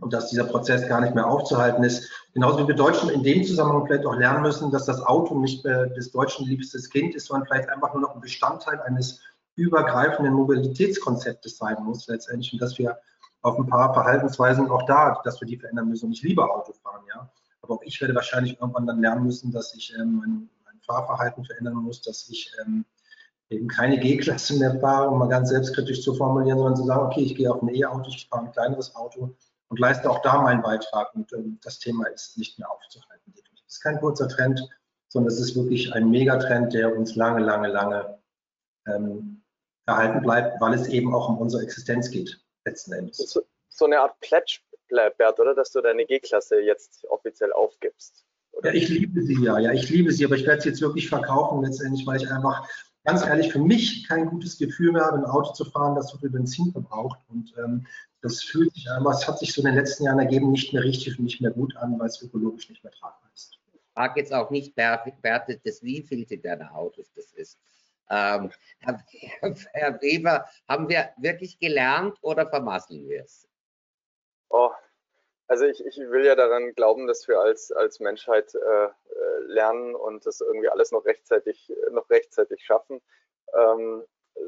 [SPEAKER 5] und dass dieser Prozess gar nicht mehr aufzuhalten ist. Genauso wie wir Deutschen in dem Zusammenhang vielleicht auch lernen müssen, dass das Auto nicht mehr des Deutschen liebstes Kind ist, sondern vielleicht einfach nur noch ein Bestandteil eines übergreifenden Mobilitätskonzeptes sein muss letztendlich und dass wir auf ein paar Verhaltensweisen auch da, dass wir die verändern müssen. Und ich liebe Autofahren, ja. Aber auch ich werde wahrscheinlich irgendwann dann lernen müssen, dass ich ähm, mein, mein, Fahrverhalten verändern muss, dass ich ähm, eben keine G-Klasse mehr fahre, um mal ganz selbstkritisch zu formulieren, sondern zu sagen, okay, ich gehe auf ein E-Auto, ich fahre ein kleineres Auto und leiste auch da meinen Beitrag. Und ähm, das Thema ist nicht mehr aufzuhalten. Das ist kein kurzer Trend, sondern es ist wirklich ein Megatrend, der uns lange, lange, lange ähm, erhalten bleibt, weil es eben auch um unsere Existenz geht, letzten Endes.
[SPEAKER 4] So, so eine Art Pledge, Bert, oder? Dass du deine G-Klasse jetzt offiziell aufgibst.
[SPEAKER 5] Oder? Ja, ich liebe sie ja, ja, ich liebe sie, aber ich werde sie jetzt wirklich verkaufen letztendlich, weil ich einfach ganz ehrlich für mich kein gutes Gefühl mehr habe, ein Auto zu fahren, das so viel Benzin verbraucht. Und ähm, das fühlt sich einfach, es hat sich so in den letzten Jahren ergeben, nicht mehr richtig und nicht mehr gut an, weil es ökologisch nicht mehr tragbar ist.
[SPEAKER 2] Ich frage jetzt auch nicht, Bert, das wievielte deiner Autos das ist. Ähm, Herr, Herr, Weber, haben wir wirklich gelernt oder vermasseln wir es?
[SPEAKER 4] Oh, also ich, ich, will ja daran glauben, dass wir als, als Menschheit äh, äh lernen und das irgendwie alles noch rechtzeitig, noch rechtzeitig schaffen. Ähm,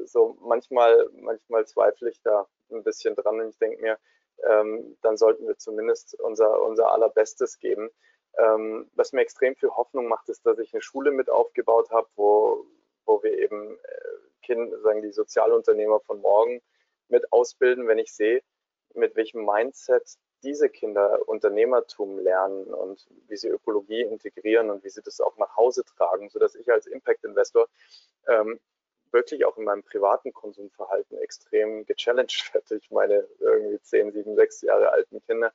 [SPEAKER 4] so manchmal, manchmal zweifle ich da ein bisschen dran und ich denke mir, ähm, dann sollten wir zumindest unser, unser allerbestes geben. Ähm, was mir extrem viel Hoffnung macht, ist, dass ich eine Schule mit aufgebaut habe, wo, wo wir eben äh, kind, sagen die Sozialunternehmer von morgen mit ausbilden, wenn ich sehe, mit welchem Mindset diese Kinder Unternehmertum lernen und wie sie Ökologie integrieren und wie sie das auch nach Hause tragen, sodass ich als Impact-Investor ähm, wirklich auch in meinem privaten Konsumverhalten extrem gechallenged <laughs> werde. Ich meine, irgendwie 10, 7, 6 Jahre alten Kinder.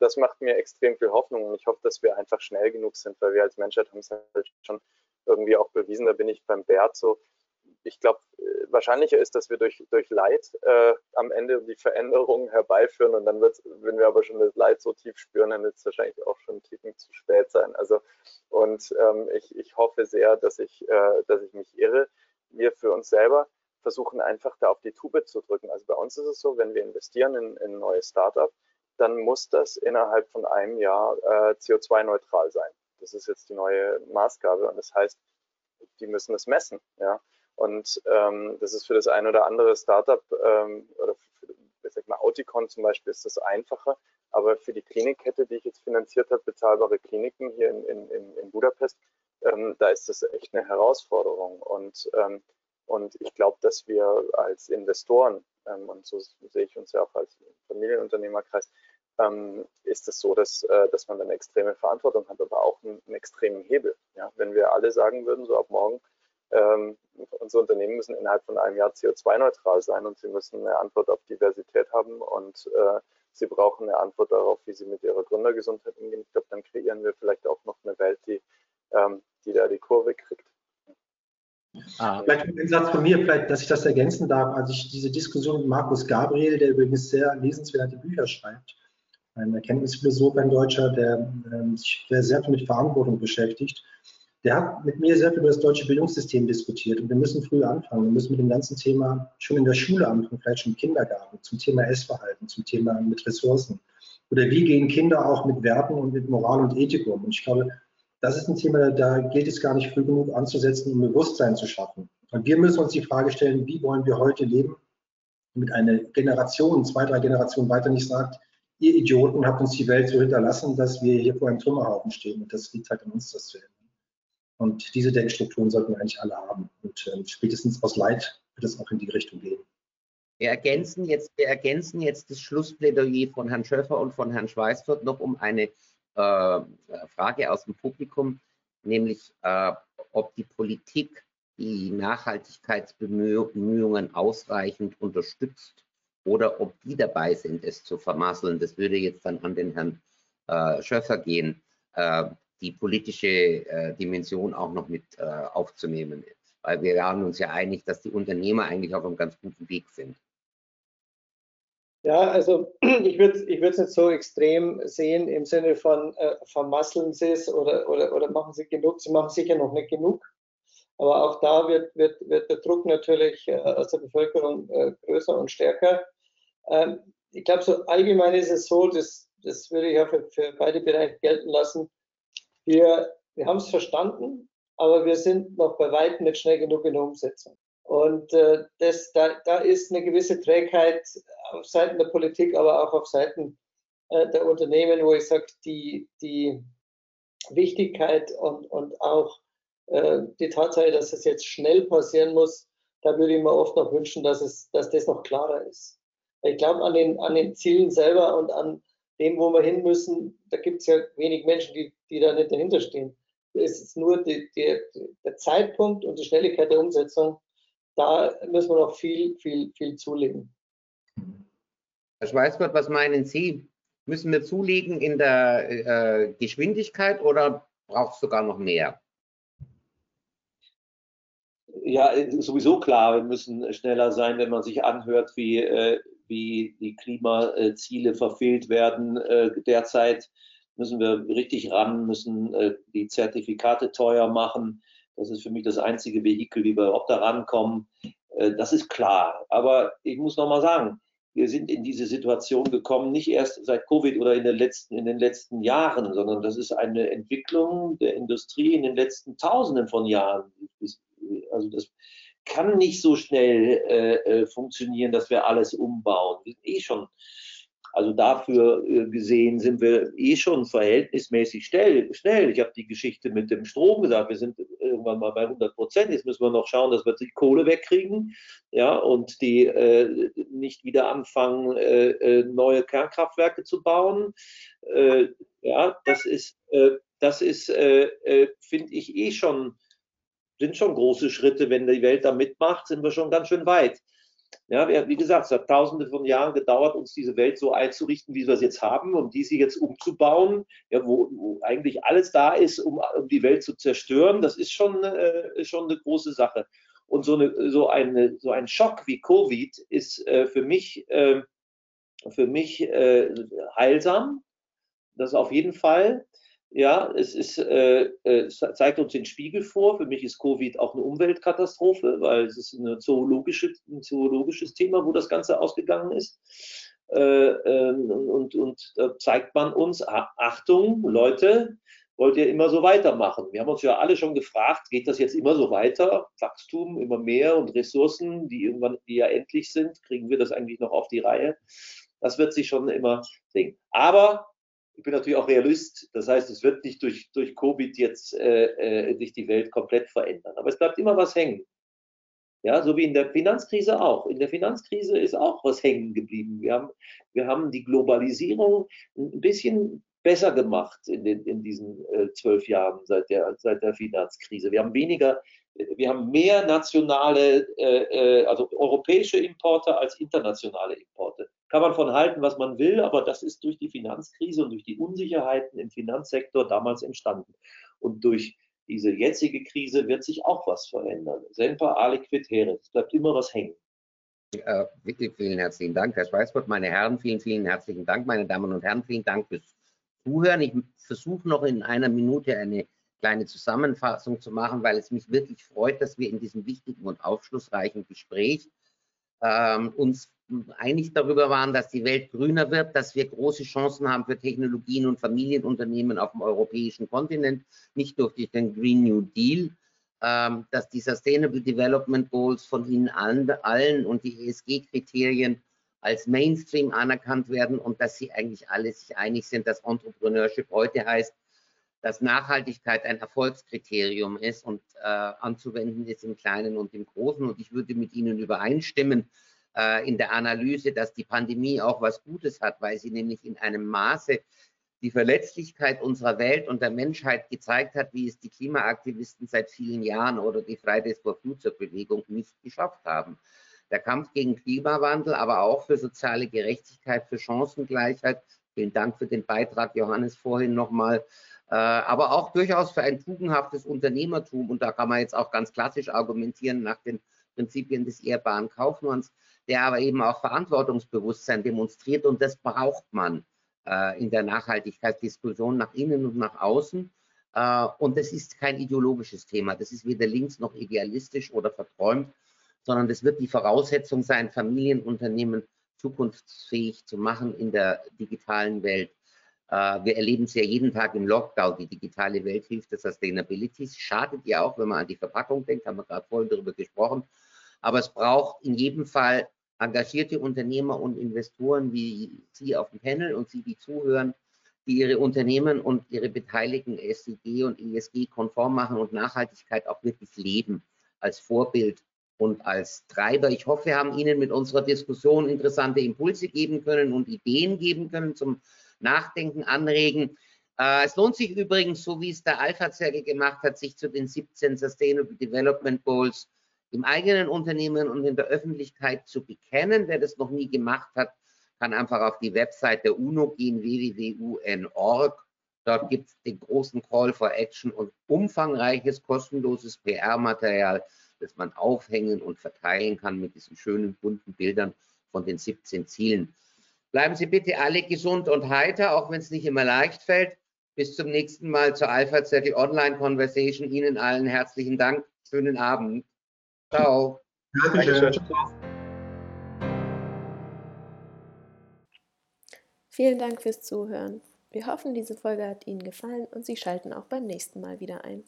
[SPEAKER 4] Das macht mir extrem viel Hoffnung und ich hoffe, dass wir einfach schnell genug sind, weil wir als Menschheit haben es halt schon irgendwie auch bewiesen. Da bin ich beim Bert so, ich glaube, äh, wahrscheinlicher ist, dass wir durch, durch Leid äh, am Ende die Veränderungen herbeiführen und dann wird wenn wir aber schon das Leid so tief spüren, dann wird es wahrscheinlich auch schon ticken zu spät sein. Also und ähm, ich, ich hoffe sehr, dass ich, äh, dass ich mich irre. Wir für uns selber versuchen einfach da auf die Tube zu drücken. Also bei uns ist es so, wenn wir investieren in, in ein neues Startup, dann muss das innerhalb von einem Jahr äh, CO2-neutral sein. Das ist jetzt die neue Maßgabe und das heißt, die müssen es messen. Ja? Und ähm, das ist für das ein oder andere Startup ähm, oder für, ich sag mal, Auticon zum Beispiel ist das einfacher. Aber für die Klinikkette, die ich jetzt finanziert habe, bezahlbare Kliniken hier in, in, in Budapest, ähm, da ist das echt eine Herausforderung. Und, ähm, und ich glaube, dass wir als Investoren, ähm, und so sehe ich uns ja auch als Familienunternehmerkreis, ähm, ist es so, dass, äh, dass man eine extreme Verantwortung hat, aber auch einen, einen extremen Hebel. Ja? Wenn wir alle sagen würden, so ab morgen, ähm, unsere Unternehmen müssen innerhalb von einem Jahr CO2-neutral sein und sie müssen eine Antwort auf Diversität haben und äh, sie brauchen eine Antwort darauf, wie sie mit ihrer Gründergesundheit umgehen. Ich glaube, dann kreieren wir vielleicht auch noch eine Welt, die, ähm, die da die Kurve kriegt.
[SPEAKER 5] Ah. Vielleicht ein Satz von mir, vielleicht, dass ich das ergänzen darf. Als ich diese Diskussion mit Markus Gabriel, der übrigens sehr lesenswerte Bücher schreibt, ein Erkenntnisphilosoph, ein Deutscher, der äh, sich sehr viel mit Verantwortung beschäftigt, der hat mit mir sehr viel über das deutsche Bildungssystem diskutiert und wir müssen früh anfangen. Wir müssen mit dem ganzen Thema schon in der Schule anfangen, vielleicht schon im Kindergarten, zum Thema Essverhalten, zum Thema mit Ressourcen. Oder wie gehen Kinder auch mit Werten und mit Moral und Ethik um? Und ich glaube, das ist ein Thema, da gilt es gar nicht früh genug anzusetzen, um Bewusstsein zu schaffen. Und wir müssen uns die Frage stellen, wie wollen wir heute leben, damit eine Generation, zwei, drei Generationen weiter nicht sagt, ihr Idioten habt uns die Welt so hinterlassen, dass wir hier vor einem Trümmerhaufen stehen. Und das liegt halt an uns, das zu ändern. Und diese Denkstrukturen sollten wir eigentlich alle haben. Und äh, spätestens aus Leid wird es auch in die Richtung gehen.
[SPEAKER 2] Wir ergänzen jetzt, wir ergänzen jetzt das Schlussplädoyer von Herrn Schöffer und von Herrn Schweißfurt noch um eine Frage aus dem Publikum, nämlich äh, ob die Politik die Nachhaltigkeitsbemühungen ausreichend unterstützt oder ob die dabei sind, es zu vermasseln. Das würde jetzt dann an den Herrn äh, Schöffer gehen. Äh, die politische äh, Dimension auch noch mit äh, aufzunehmen. Weil wir waren uns ja einig, dass die Unternehmer eigentlich auf einem ganz guten Weg sind.
[SPEAKER 6] Ja, also <clears throat> ich würde ich es nicht so extrem sehen im Sinne von äh, vermasseln Sie es oder, oder, oder machen Sie genug. Sie machen sicher noch nicht genug. Aber auch da wird, wird, wird der Druck natürlich äh, aus der Bevölkerung äh, größer und stärker. Ähm, ich glaube, so allgemein ist es so, das, das würde ich ja für, für beide Bereiche gelten lassen, wir, wir haben es verstanden, aber wir sind noch bei weitem nicht schnell genug in der Umsetzung. Und äh, das, da, da ist eine gewisse Trägheit auf Seiten der Politik, aber auch auf Seiten äh, der Unternehmen, wo ich sage, die, die Wichtigkeit und, und auch äh, die Tatsache, dass es jetzt schnell passieren muss, da würde ich mir oft noch wünschen, dass, es, dass das noch klarer ist. Ich glaube, an den, an den Zielen selber und an dem, wo wir hin müssen, da gibt es ja wenig Menschen, die, die da nicht dahinter stehen. Es ist nur die, die, der Zeitpunkt und die Schnelligkeit der Umsetzung, da müssen wir noch viel, viel, viel zulegen.
[SPEAKER 2] Herr Schweißgott, was meinen Sie? Müssen wir zulegen in der äh, Geschwindigkeit oder braucht es sogar noch mehr?
[SPEAKER 3] Ja, sowieso klar, wir müssen schneller sein, wenn man sich anhört, wie äh, wie die Klimaziele verfehlt werden. Äh, derzeit müssen wir richtig ran, müssen äh, die Zertifikate teuer machen. Das ist für mich das einzige Vehikel, wie wir überhaupt da rankommen. Äh, das ist klar. Aber ich muss noch mal sagen, wir sind in diese Situation gekommen, nicht erst seit Covid oder in den letzten, in den letzten Jahren, sondern das ist eine Entwicklung der Industrie in den letzten Tausenden von Jahren. Also das, kann nicht so schnell äh, äh, funktionieren, dass wir alles umbauen. Wir sind eh schon Also dafür äh, gesehen sind wir eh schon verhältnismäßig schnell. Ich habe die Geschichte mit dem Strom gesagt, wir sind irgendwann mal bei 100 Prozent. Jetzt müssen wir noch schauen, dass wir die Kohle wegkriegen ja, und die äh, nicht wieder anfangen, äh, äh neue Kernkraftwerke zu bauen. Äh, ja, das ist, äh, das ist finde ich, eh schon, sind schon große Schritte. Wenn die Welt da mitmacht, sind wir schon ganz schön weit. Ja, wie gesagt, es hat tausende von Jahren gedauert, uns diese Welt so einzurichten, wie wir es jetzt haben, um diese jetzt umzubauen, ja, wo, wo eigentlich alles da ist, um, um, die Welt zu zerstören. Das ist schon, äh, schon eine große Sache. Und so, eine, so, eine, so ein Schock wie Covid ist äh, für mich, äh, für mich äh, heilsam. Das auf jeden Fall. Ja, es, ist, äh, äh, es zeigt uns den Spiegel vor. Für mich ist Covid auch eine Umweltkatastrophe, weil es ist eine zoologische, ein zoologisches Thema, wo das Ganze ausgegangen ist. Äh, ähm, und, und da zeigt man uns, Achtung, Leute, wollt ihr immer so weitermachen? Wir haben uns ja alle schon gefragt, geht das jetzt immer so weiter? Wachstum immer mehr und Ressourcen, die irgendwann die ja endlich sind, kriegen wir das eigentlich noch auf die Reihe? Das wird sich schon immer sehen. Aber ich bin natürlich auch Realist. Das heißt, es wird nicht durch, durch Covid jetzt äh, äh, sich die Welt komplett verändern. Aber es bleibt immer was hängen. Ja, so wie in der Finanzkrise auch. In der Finanzkrise ist auch was hängen geblieben. Wir haben, wir haben die Globalisierung ein bisschen besser gemacht in, den, in diesen äh, zwölf Jahren seit der, seit der Finanzkrise. Wir haben weniger, wir haben mehr nationale, äh, äh also europäische Importe als internationale Importe kann man von halten, was man will, aber das ist durch die Finanzkrise und durch die Unsicherheiten im Finanzsektor damals entstanden. Und durch diese jetzige Krise wird sich auch was verändern. Semper aliquid here. Es bleibt immer was hängen.
[SPEAKER 2] Äh, vielen herzlichen Dank, Herr Schweißfurt. Meine Herren, vielen, vielen herzlichen Dank. Meine Damen und Herren, vielen Dank fürs Zuhören. Ich versuche noch in einer Minute eine kleine Zusammenfassung zu machen, weil es mich wirklich freut, dass wir in diesem wichtigen und aufschlussreichen Gespräch ähm, uns einig darüber waren, dass die Welt grüner wird, dass wir große Chancen haben für Technologien und Familienunternehmen auf dem europäischen Kontinent, nicht durch den Green New Deal, ähm, dass die Sustainable Development Goals von Ihnen allen, allen und die ESG-Kriterien als Mainstream anerkannt werden und dass Sie eigentlich alle sich einig sind, dass Entrepreneurship heute heißt, dass Nachhaltigkeit ein Erfolgskriterium ist und äh, anzuwenden ist im Kleinen und im Großen. Und ich würde mit Ihnen übereinstimmen, äh, in der Analyse, dass die Pandemie auch was Gutes hat, weil sie nämlich in einem Maße die Verletzlichkeit unserer Welt und der Menschheit gezeigt hat, wie es die Klimaaktivisten seit vielen Jahren oder die Fridays for Future Bewegung nicht geschafft haben. Der Kampf gegen Klimawandel, aber auch für soziale Gerechtigkeit, für Chancengleichheit. Vielen Dank für den Beitrag, Johannes, vorhin nochmal. Äh, aber auch durchaus für ein tugendhaftes Unternehmertum. Und da kann man jetzt auch ganz klassisch argumentieren nach den Prinzipien des ehrbaren Kaufmanns der aber eben auch Verantwortungsbewusstsein demonstriert und das braucht man äh, in der Nachhaltigkeitsdiskussion nach innen und nach außen. Äh, und das ist kein ideologisches Thema, das ist weder links noch idealistisch oder verträumt, sondern das wird die Voraussetzung sein, Familienunternehmen zukunftsfähig zu machen in der digitalen Welt. Uh, wir erleben es ja jeden Tag im Lockdown, die digitale Welt hilft der Sustainability. Schadet ja auch, wenn man an die Verpackung denkt, haben wir gerade vorhin darüber gesprochen. Aber es braucht in jedem Fall engagierte Unternehmer und Investoren wie Sie auf dem Panel und Sie, die zuhören, die ihre Unternehmen und ihre Beteiligten SDG und ESG konform machen und Nachhaltigkeit auch wirklich leben als Vorbild und als Treiber. Ich hoffe, wir haben Ihnen mit unserer Diskussion interessante Impulse geben können und Ideen geben können zum Nachdenken, Anregen. Äh, es lohnt sich übrigens, so wie es der Alpha-Zirkel gemacht hat, sich zu den 17 Sustainable Development Goals im eigenen Unternehmen und in der Öffentlichkeit zu bekennen. Wer das noch nie gemacht hat, kann einfach auf die Website der UNO gehen, www.un.org. Dort gibt es den großen Call for Action und umfangreiches, kostenloses PR-Material, das man aufhängen und verteilen kann mit diesen schönen bunten Bildern von den 17 Zielen. Bleiben Sie bitte alle gesund und heiter, auch wenn es nicht immer leicht fällt. Bis zum nächsten Mal zur Alpha Zettel Online Conversation. Ihnen allen herzlichen Dank. Schönen Abend. Ciao. Dankeschön.
[SPEAKER 1] Vielen Dank fürs Zuhören. Wir hoffen, diese Folge hat Ihnen gefallen und Sie schalten auch beim nächsten Mal wieder ein.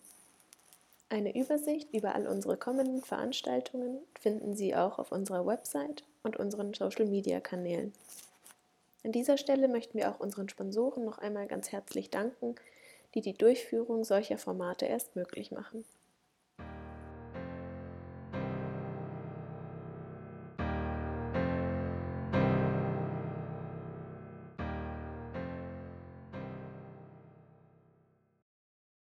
[SPEAKER 1] Eine Übersicht über all unsere kommenden Veranstaltungen finden Sie auch auf unserer Website und unseren Social-Media-Kanälen. An dieser Stelle möchten wir auch unseren Sponsoren noch einmal ganz herzlich danken, die die Durchführung solcher Formate erst möglich machen.